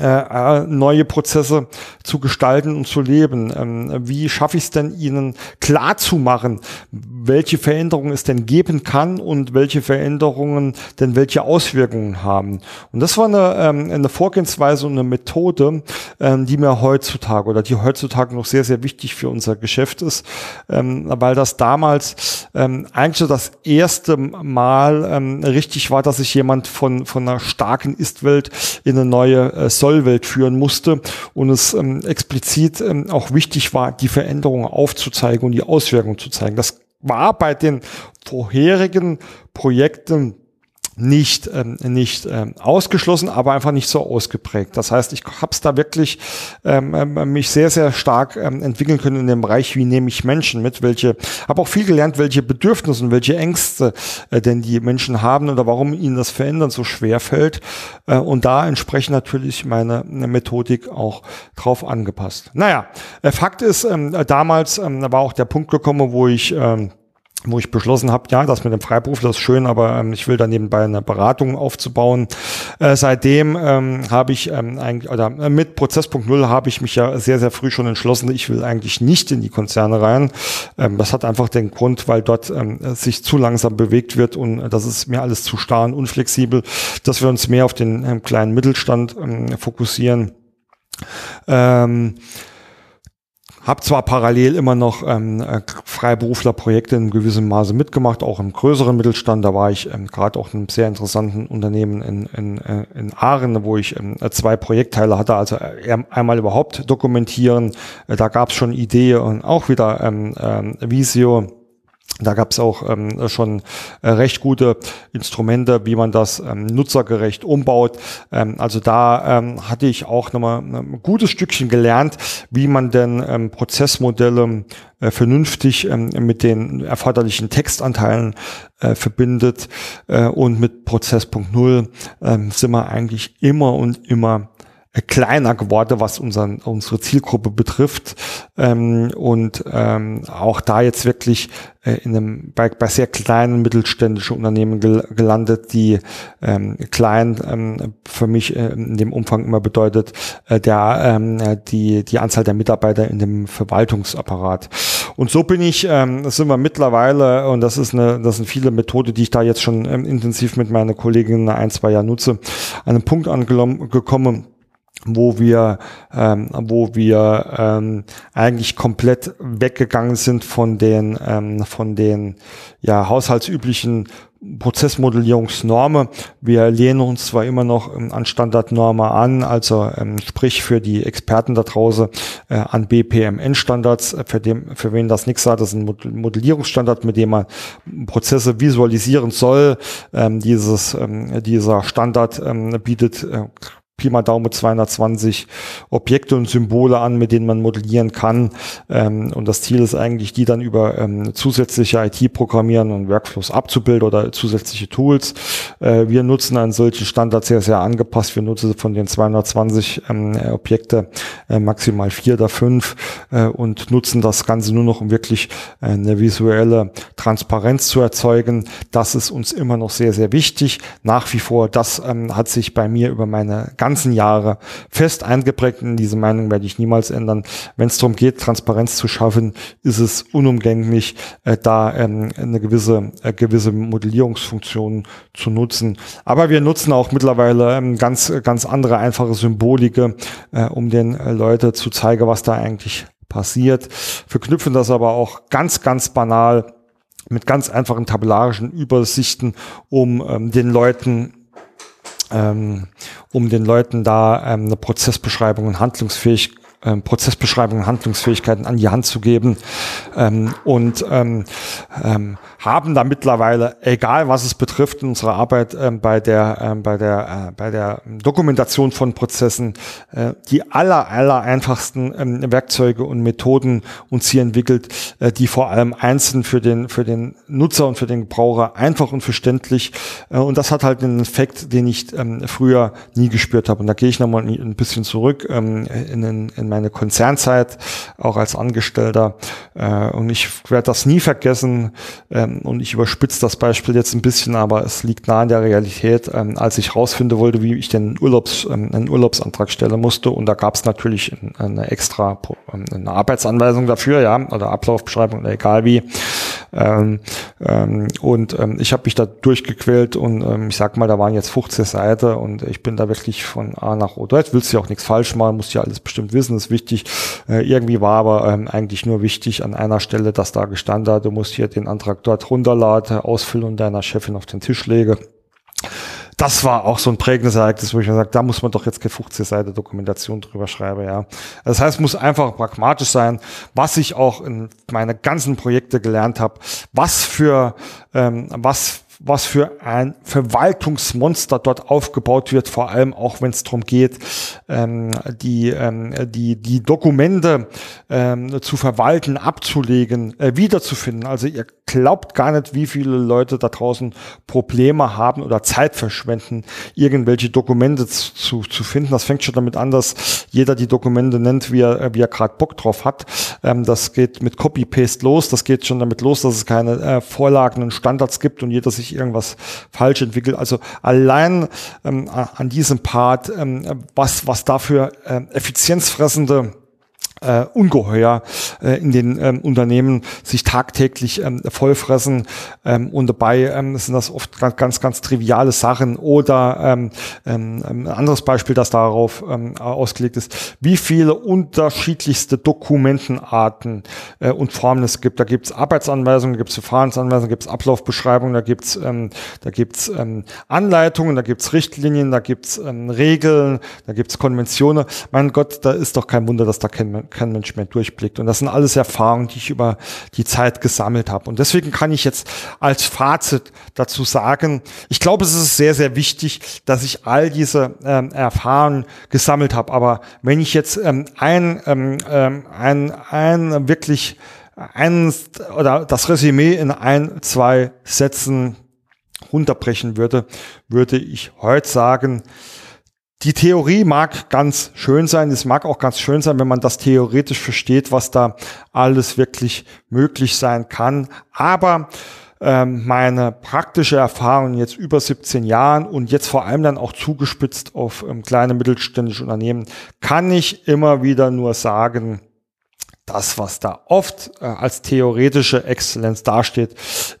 Speaker 1: äh, äh, neue Prozesse zu gestalten und zu leben. Ähm, wie schaffe ich es denn, ihnen klar zu machen, welche Veränderungen es denn geben kann und welche Veränderungen denn welche Auswirkungen haben? Und das war eine, ähm, eine Vorgehensweise und eine Methode, ähm, die mir heutzutage oder die heutzutage noch sehr, sehr wichtig für unser Geschäft ist, ähm, weil das damals ähm, eigentlich so das erste Mal ähm, richtig war, dass sich jemand von, von einer starken Ist-Welt in eine neue äh, Sollwelt führen musste und es ähm, explizit ähm, auch wichtig war, die Veränderungen aufzuzeigen und die Auswirkungen zu zeigen. Das war bei den vorherigen Projekten nicht, ähm, nicht ähm, ausgeschlossen, aber einfach nicht so ausgeprägt. Das heißt, ich habe es da wirklich ähm, ähm, mich sehr, sehr stark ähm, entwickeln können in dem Bereich, wie nehme ich Menschen mit, welche, habe auch viel gelernt, welche Bedürfnisse und welche Ängste äh, denn die Menschen haben oder warum ihnen das Verändern so schwer fällt. Äh, und da entsprechend natürlich meine Methodik auch drauf angepasst. Naja, äh, Fakt ist, ähm, damals ähm, war auch der Punkt gekommen, wo ich ähm, wo ich beschlossen habe, ja, das mit dem Freiberufler ist schön, aber ähm, ich will da nebenbei eine Beratung aufzubauen. Äh, seitdem ähm, habe ich ähm, eigentlich, oder äh, mit Prozess.0 habe ich mich ja sehr, sehr früh schon entschlossen, ich will eigentlich nicht in die Konzerne rein. Ähm, das hat einfach den Grund, weil dort ähm, sich zu langsam bewegt wird und äh, das ist mir alles zu starr und unflexibel, dass wir uns mehr auf den ähm, kleinen Mittelstand ähm, fokussieren. Ähm, habe zwar parallel immer noch ähm, äh, Freiberuflerprojekte in gewissem Maße mitgemacht, auch im größeren Mittelstand. Da war ich ähm, gerade auch in einem sehr interessanten Unternehmen in, in, äh, in Aaren, wo ich ähm, zwei Projektteile hatte. Also äh, einmal überhaupt dokumentieren. Äh, da gab es schon Idee und auch wieder ähm, ähm, Visio da gab es auch ähm, schon äh, recht gute Instrumente, wie man das ähm, nutzergerecht umbaut. Ähm, also da ähm, hatte ich auch nochmal ein gutes Stückchen gelernt, wie man denn ähm, Prozessmodelle äh, vernünftig ähm, mit den erforderlichen Textanteilen äh, verbindet. Äh, und mit Prozess.0 ähm, sind wir eigentlich immer und immer kleiner geworden, was unseren, unsere Zielgruppe betrifft. Ähm, und ähm, auch da jetzt wirklich äh, in einem, bei, bei sehr kleinen mittelständischen Unternehmen gel gelandet, die ähm, klein ähm, für mich äh, in dem Umfang immer bedeutet, äh, der, ähm, die, die Anzahl der Mitarbeiter in dem Verwaltungsapparat. Und so bin ich, ähm, sind wir mittlerweile, und das ist eine, das sind viele Methoden, die ich da jetzt schon ähm, intensiv mit meiner Kollegin ein, zwei Jahr nutze, an einem Punkt angekommen, wo wir, ähm, wo wir ähm, eigentlich komplett weggegangen sind von den, ähm, von den ja, haushaltsüblichen Prozessmodellierungsnormen. Wir lehnen uns zwar immer noch ähm, an Standardnormen an, also ähm, sprich für die Experten da draußen äh, an BPMN-Standards, für, dem, für wen das nichts hat, das ist ein Modellierungsstandard, mit dem man Prozesse visualisieren soll. Ähm, dieses, ähm, dieser Standard ähm, bietet äh, Pi mal Daumen 220 Objekte und Symbole an, mit denen man modellieren kann. Ähm, und das Ziel ist eigentlich, die dann über ähm, zusätzliche IT-Programmieren und Workflows abzubilden oder zusätzliche Tools. Äh, wir nutzen einen solchen Standard sehr, sehr angepasst. Wir nutzen von den 220 ähm, Objekte äh, maximal vier oder fünf äh, und nutzen das Ganze nur noch, um wirklich äh, eine visuelle Transparenz zu erzeugen. Das ist uns immer noch sehr, sehr wichtig. Nach wie vor, das ähm, hat sich bei mir über meine ganzen Jahre fest eingeprägt. In diese Meinung werde ich niemals ändern. Wenn es darum geht, Transparenz zu schaffen, ist es unumgänglich, äh, da ähm, eine gewisse, äh, gewisse Modellierungsfunktion zu nutzen. Aber wir nutzen auch mittlerweile ähm, ganz, ganz andere einfache Symbolike, äh, um den äh, Leute zu zeigen, was da eigentlich passiert. Verknüpfen das aber auch ganz, ganz banal mit ganz einfachen tabellarischen Übersichten, um ähm, den Leuten ähm, um den Leuten da ähm, eine Prozessbeschreibung und handlungsfähig ähm, Prozessbeschreibungen, Handlungsfähigkeiten an die Hand zu geben ähm, und ähm, ähm, haben da mittlerweile, egal was es betrifft, in unserer Arbeit ähm, bei der ähm, bei der äh, bei der Dokumentation von Prozessen äh, die aller aller einfachsten ähm, Werkzeuge und Methoden uns hier entwickelt, äh, die vor allem einzeln für den für den Nutzer und für den Gebraucher einfach und verständlich äh, und das hat halt einen Effekt, den ich ähm, früher nie gespürt habe. Und da gehe ich nochmal ein bisschen zurück ähm, in, in, in meine Konzernzeit, auch als Angestellter. Äh, und ich werde das nie vergessen. Ähm, und ich überspitze das Beispiel jetzt ein bisschen, aber es liegt nah in der Realität, ähm, als ich rausfinden wollte, wie ich den Urlaubs, ähm, einen Urlaubsantrag stellen musste. Und da gab es natürlich eine extra ähm, eine Arbeitsanweisung dafür, ja, oder Ablaufbeschreibung egal wie. Ähm, ähm, und ähm, ich habe mich da durchgequält und ähm, ich sag mal, da waren jetzt 15 Seiten und ich bin da wirklich von A nach O. Dort willst du ja auch nichts falsch machen, musst ja alles bestimmt wissen, ist wichtig. Äh, irgendwie war aber ähm, eigentlich nur wichtig an einer Stelle, dass da gestanden hat, du musst hier den Antrag dort runterladen, ausfüllen und deiner Chefin auf den Tisch legen das war auch so ein prägendes Ereignis, wo ich mir sage, da muss man doch jetzt keine 50 Seite Dokumentation drüber schreiben, ja. Das heißt, muss einfach pragmatisch sein, was ich auch in meine ganzen Projekte gelernt habe, was für, ähm, was was für ein Verwaltungsmonster dort aufgebaut wird, vor allem auch wenn es darum geht, ähm, die, ähm, die, die Dokumente ähm, zu verwalten, abzulegen, äh, wiederzufinden. Also ihr glaubt gar nicht, wie viele Leute da draußen Probleme haben oder Zeit verschwenden, irgendwelche Dokumente zu, zu finden. Das fängt schon damit an, dass jeder die Dokumente nennt, wie er, wie er gerade Bock drauf hat. Ähm, das geht mit Copy-Paste los. Das geht schon damit los, dass es keine äh, Vorlagen und Standards gibt und jeder sich irgendwas falsch entwickelt. Also allein ähm, an diesem Part, ähm, was, was dafür äh, effizienzfressende äh, ungeheuer äh, in den ähm, Unternehmen sich tagtäglich ähm, vollfressen ähm, und dabei ähm, sind das oft ganz, ganz, ganz triviale Sachen oder ähm, ähm, ein anderes Beispiel, das darauf ähm, ausgelegt ist, wie viele unterschiedlichste Dokumentenarten äh, und Formen es gibt. Da gibt es Arbeitsanweisungen, da gibt es Verfahrensanweisungen, da gibt es Ablaufbeschreibungen, da gibt es ähm, da gibt's, ähm, Anleitungen, da gibt es Richtlinien, da gibt es ähm, Regeln, da gibt es Konventionen. Mein Gott, da ist doch kein Wunder, dass da kein kein Mensch mehr durchblickt. Und das sind alles Erfahrungen, die ich über die Zeit gesammelt habe. Und deswegen kann ich jetzt als Fazit dazu sagen, ich glaube, es ist sehr, sehr wichtig, dass ich all diese ähm, Erfahrungen gesammelt habe. Aber wenn ich jetzt ähm, ein, ähm, ähm ein, ein wirklich ein oder das Resümee in ein, zwei Sätzen runterbrechen würde, würde ich heute sagen, die Theorie mag ganz schön sein. Es mag auch ganz schön sein, wenn man das theoretisch versteht, was da alles wirklich möglich sein kann. Aber ähm, meine praktische Erfahrung jetzt über 17 Jahren und jetzt vor allem dann auch zugespitzt auf ähm, kleine mittelständische Unternehmen, kann ich immer wieder nur sagen, das, was da oft äh, als theoretische Exzellenz dasteht,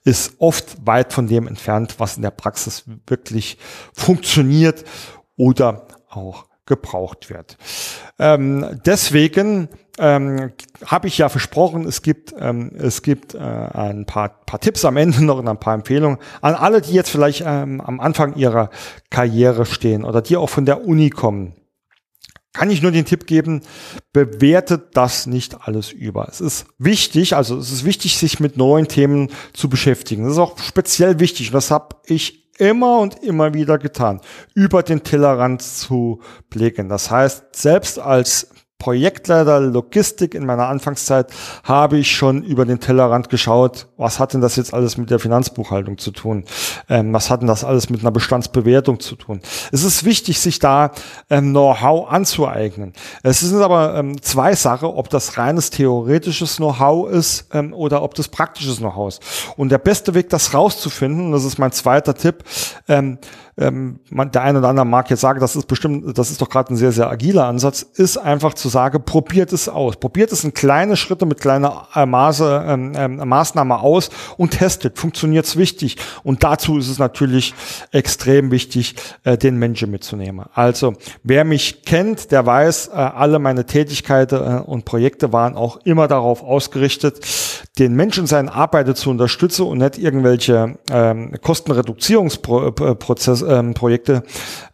Speaker 1: ist oft weit von dem entfernt, was in der Praxis wirklich funktioniert oder auch gebraucht wird. Ähm, deswegen ähm, habe ich ja versprochen, es gibt, ähm, es gibt äh, ein paar, paar Tipps am Ende noch und ein paar Empfehlungen an alle, die jetzt vielleicht ähm, am Anfang ihrer Karriere stehen oder die auch von der Uni kommen. Kann ich nur den Tipp geben, bewertet das nicht alles über. Es ist wichtig, also es ist wichtig, sich mit neuen Themen zu beschäftigen. Das ist auch speziell wichtig und das habe ich immer und immer wieder getan, über den Tellerrand zu blicken. Das heißt, selbst als Projektleiter Logistik in meiner Anfangszeit habe ich schon über den Tellerrand geschaut, was hat denn das jetzt alles mit der Finanzbuchhaltung zu tun? Ähm, was hat denn das alles mit einer Bestandsbewertung zu tun? Es ist wichtig, sich da ähm, Know-how anzueignen. Es sind aber ähm, zwei Sachen, ob das reines theoretisches Know-how ist ähm, oder ob das praktisches Know-how ist. Und der beste Weg, das rauszufinden, das ist mein zweiter Tipp, ähm, der eine oder andere mag jetzt sagen, das ist bestimmt, das ist doch gerade ein sehr, sehr agiler Ansatz, ist einfach zu sagen, probiert es aus. Probiert es in kleine Schritte mit kleiner äh, Maße, ähm, ähm, Maßnahme aus und testet. Funktioniert es wichtig. Und dazu ist es natürlich extrem wichtig, äh, den Menschen mitzunehmen. Also, wer mich kennt, der weiß, äh, alle meine Tätigkeiten äh, und Projekte waren auch immer darauf ausgerichtet, den Menschen seine Arbeit zu unterstützen und nicht irgendwelche ähm, Kostenreduzierungsprozesse ähm, Projekte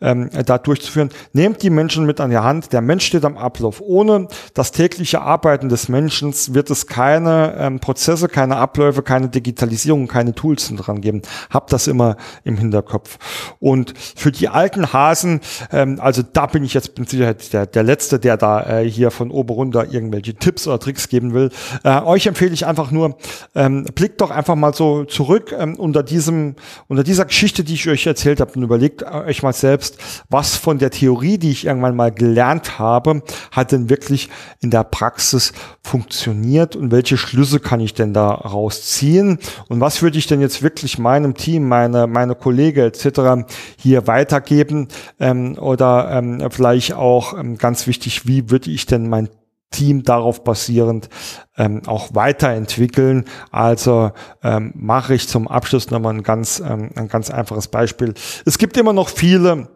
Speaker 1: ähm, da durchzuführen. Nehmt die Menschen mit an die Hand. Der Mensch steht am Ablauf. Ohne das tägliche Arbeiten des Menschen wird es keine ähm, Prozesse, keine Abläufe, keine Digitalisierung, keine Tools dran geben. Habt das immer im Hinterkopf. Und für die alten Hasen, ähm, also da bin ich jetzt mit Sicherheit der, der Letzte, der da äh, hier von oben runter irgendwelche Tipps oder Tricks geben will. Äh, euch empfehle ich einfach nur, ähm, blickt doch einfach mal so zurück ähm, unter diesem, unter dieser Geschichte, die ich euch erzählt habe und überlegt euch mal selbst, was von der Theorie, die ich irgendwann mal gelernt habe, hat denn wirklich in der Praxis funktioniert und welche Schlüsse kann ich denn da rausziehen und was würde ich denn jetzt wirklich meinem Team, meine, meine Kollegen etc. hier weitergeben ähm, oder ähm, vielleicht auch ähm, ganz wichtig, wie würde ich denn mein Team darauf basierend ähm, auch weiterentwickeln. Also ähm, mache ich zum Abschluss nochmal ein ganz, ähm, ein ganz einfaches Beispiel. Es gibt immer noch viele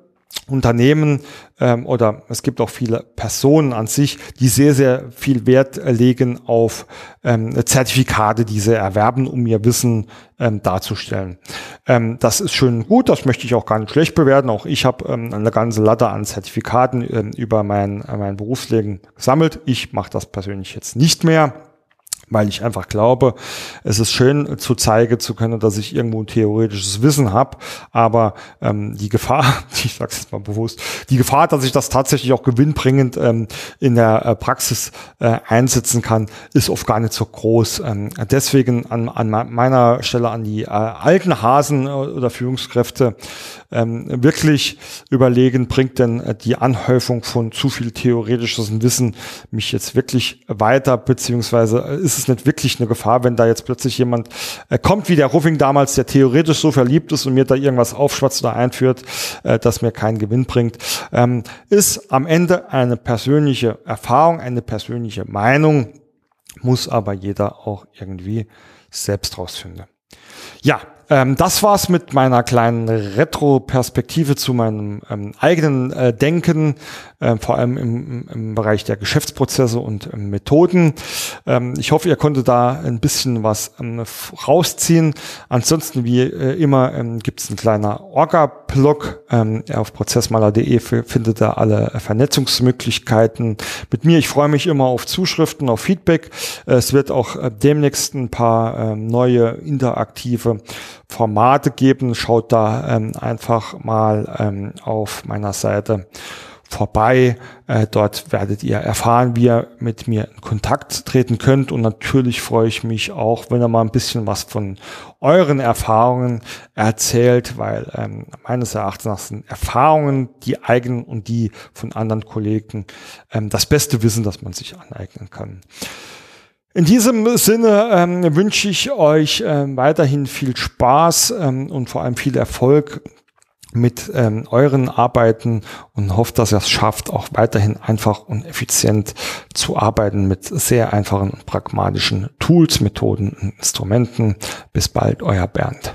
Speaker 1: Unternehmen ähm, oder es gibt auch viele Personen an sich, die sehr, sehr viel Wert legen auf ähm, Zertifikate, die sie erwerben, um ihr Wissen ähm, darzustellen. Ähm, das ist schön gut, das möchte ich auch gar nicht schlecht bewerten. Auch ich habe ähm, eine ganze Latte an Zertifikaten ähm, über mein, mein Berufsleben gesammelt. Ich mache das persönlich jetzt nicht mehr weil ich einfach glaube, es ist schön zu zeigen zu können, dass ich irgendwo ein theoretisches Wissen habe, aber ähm, die Gefahr, ich sage es jetzt mal bewusst, die Gefahr, dass ich das tatsächlich auch gewinnbringend ähm, in der äh, Praxis äh, einsetzen kann, ist oft gar nicht so groß. Ähm, deswegen an, an meiner Stelle an die äh, alten Hasen äh, oder Führungskräfte ähm, wirklich überlegen, bringt denn äh, die Anhäufung von zu viel theoretisches Wissen mich jetzt wirklich weiter, beziehungsweise äh, ist es nicht wirklich eine Gefahr, wenn da jetzt plötzlich jemand äh, kommt, wie der Ruffing damals, der theoretisch so verliebt ist und mir da irgendwas aufschwatzt oder einführt, äh, das mir keinen Gewinn bringt, ähm, ist am Ende eine persönliche Erfahrung, eine persönliche Meinung, muss aber jeder auch irgendwie selbst rausfinden. Ja, ähm, das war's mit meiner kleinen Retro-Perspektive zu meinem ähm, eigenen äh, Denken, äh, vor allem im, im, Bereich der Geschäftsprozesse und ähm, Methoden. Ähm, ich hoffe, ihr konntet da ein bisschen was ähm, rausziehen. Ansonsten, wie äh, immer, ähm, gibt es ein kleiner Orga-Blog. auf prozessmaler.de findet ihr alle Vernetzungsmöglichkeiten mit mir. Ich freue mich immer auf Zuschriften, auf Feedback. Es wird auch äh, demnächst ein paar neue interaktive Formate geben. Schaut da ähm, einfach mal ähm, auf meiner Seite vorbei. Äh, dort werdet ihr erfahren, wie ihr mit mir in Kontakt treten könnt. Und natürlich freue ich mich auch, wenn ihr mal ein bisschen was von euren Erfahrungen erzählt, weil ähm, meines Erachtens sind Erfahrungen, die eigenen und die von anderen Kollegen, ähm, das beste Wissen, das man sich aneignen kann. In diesem Sinne ähm, wünsche ich euch ähm, weiterhin viel Spaß ähm, und vor allem viel Erfolg mit ähm, euren Arbeiten und hoffe, dass ihr es schafft, auch weiterhin einfach und effizient zu arbeiten mit sehr einfachen und pragmatischen Tools, Methoden und Instrumenten. Bis bald, euer Bernd.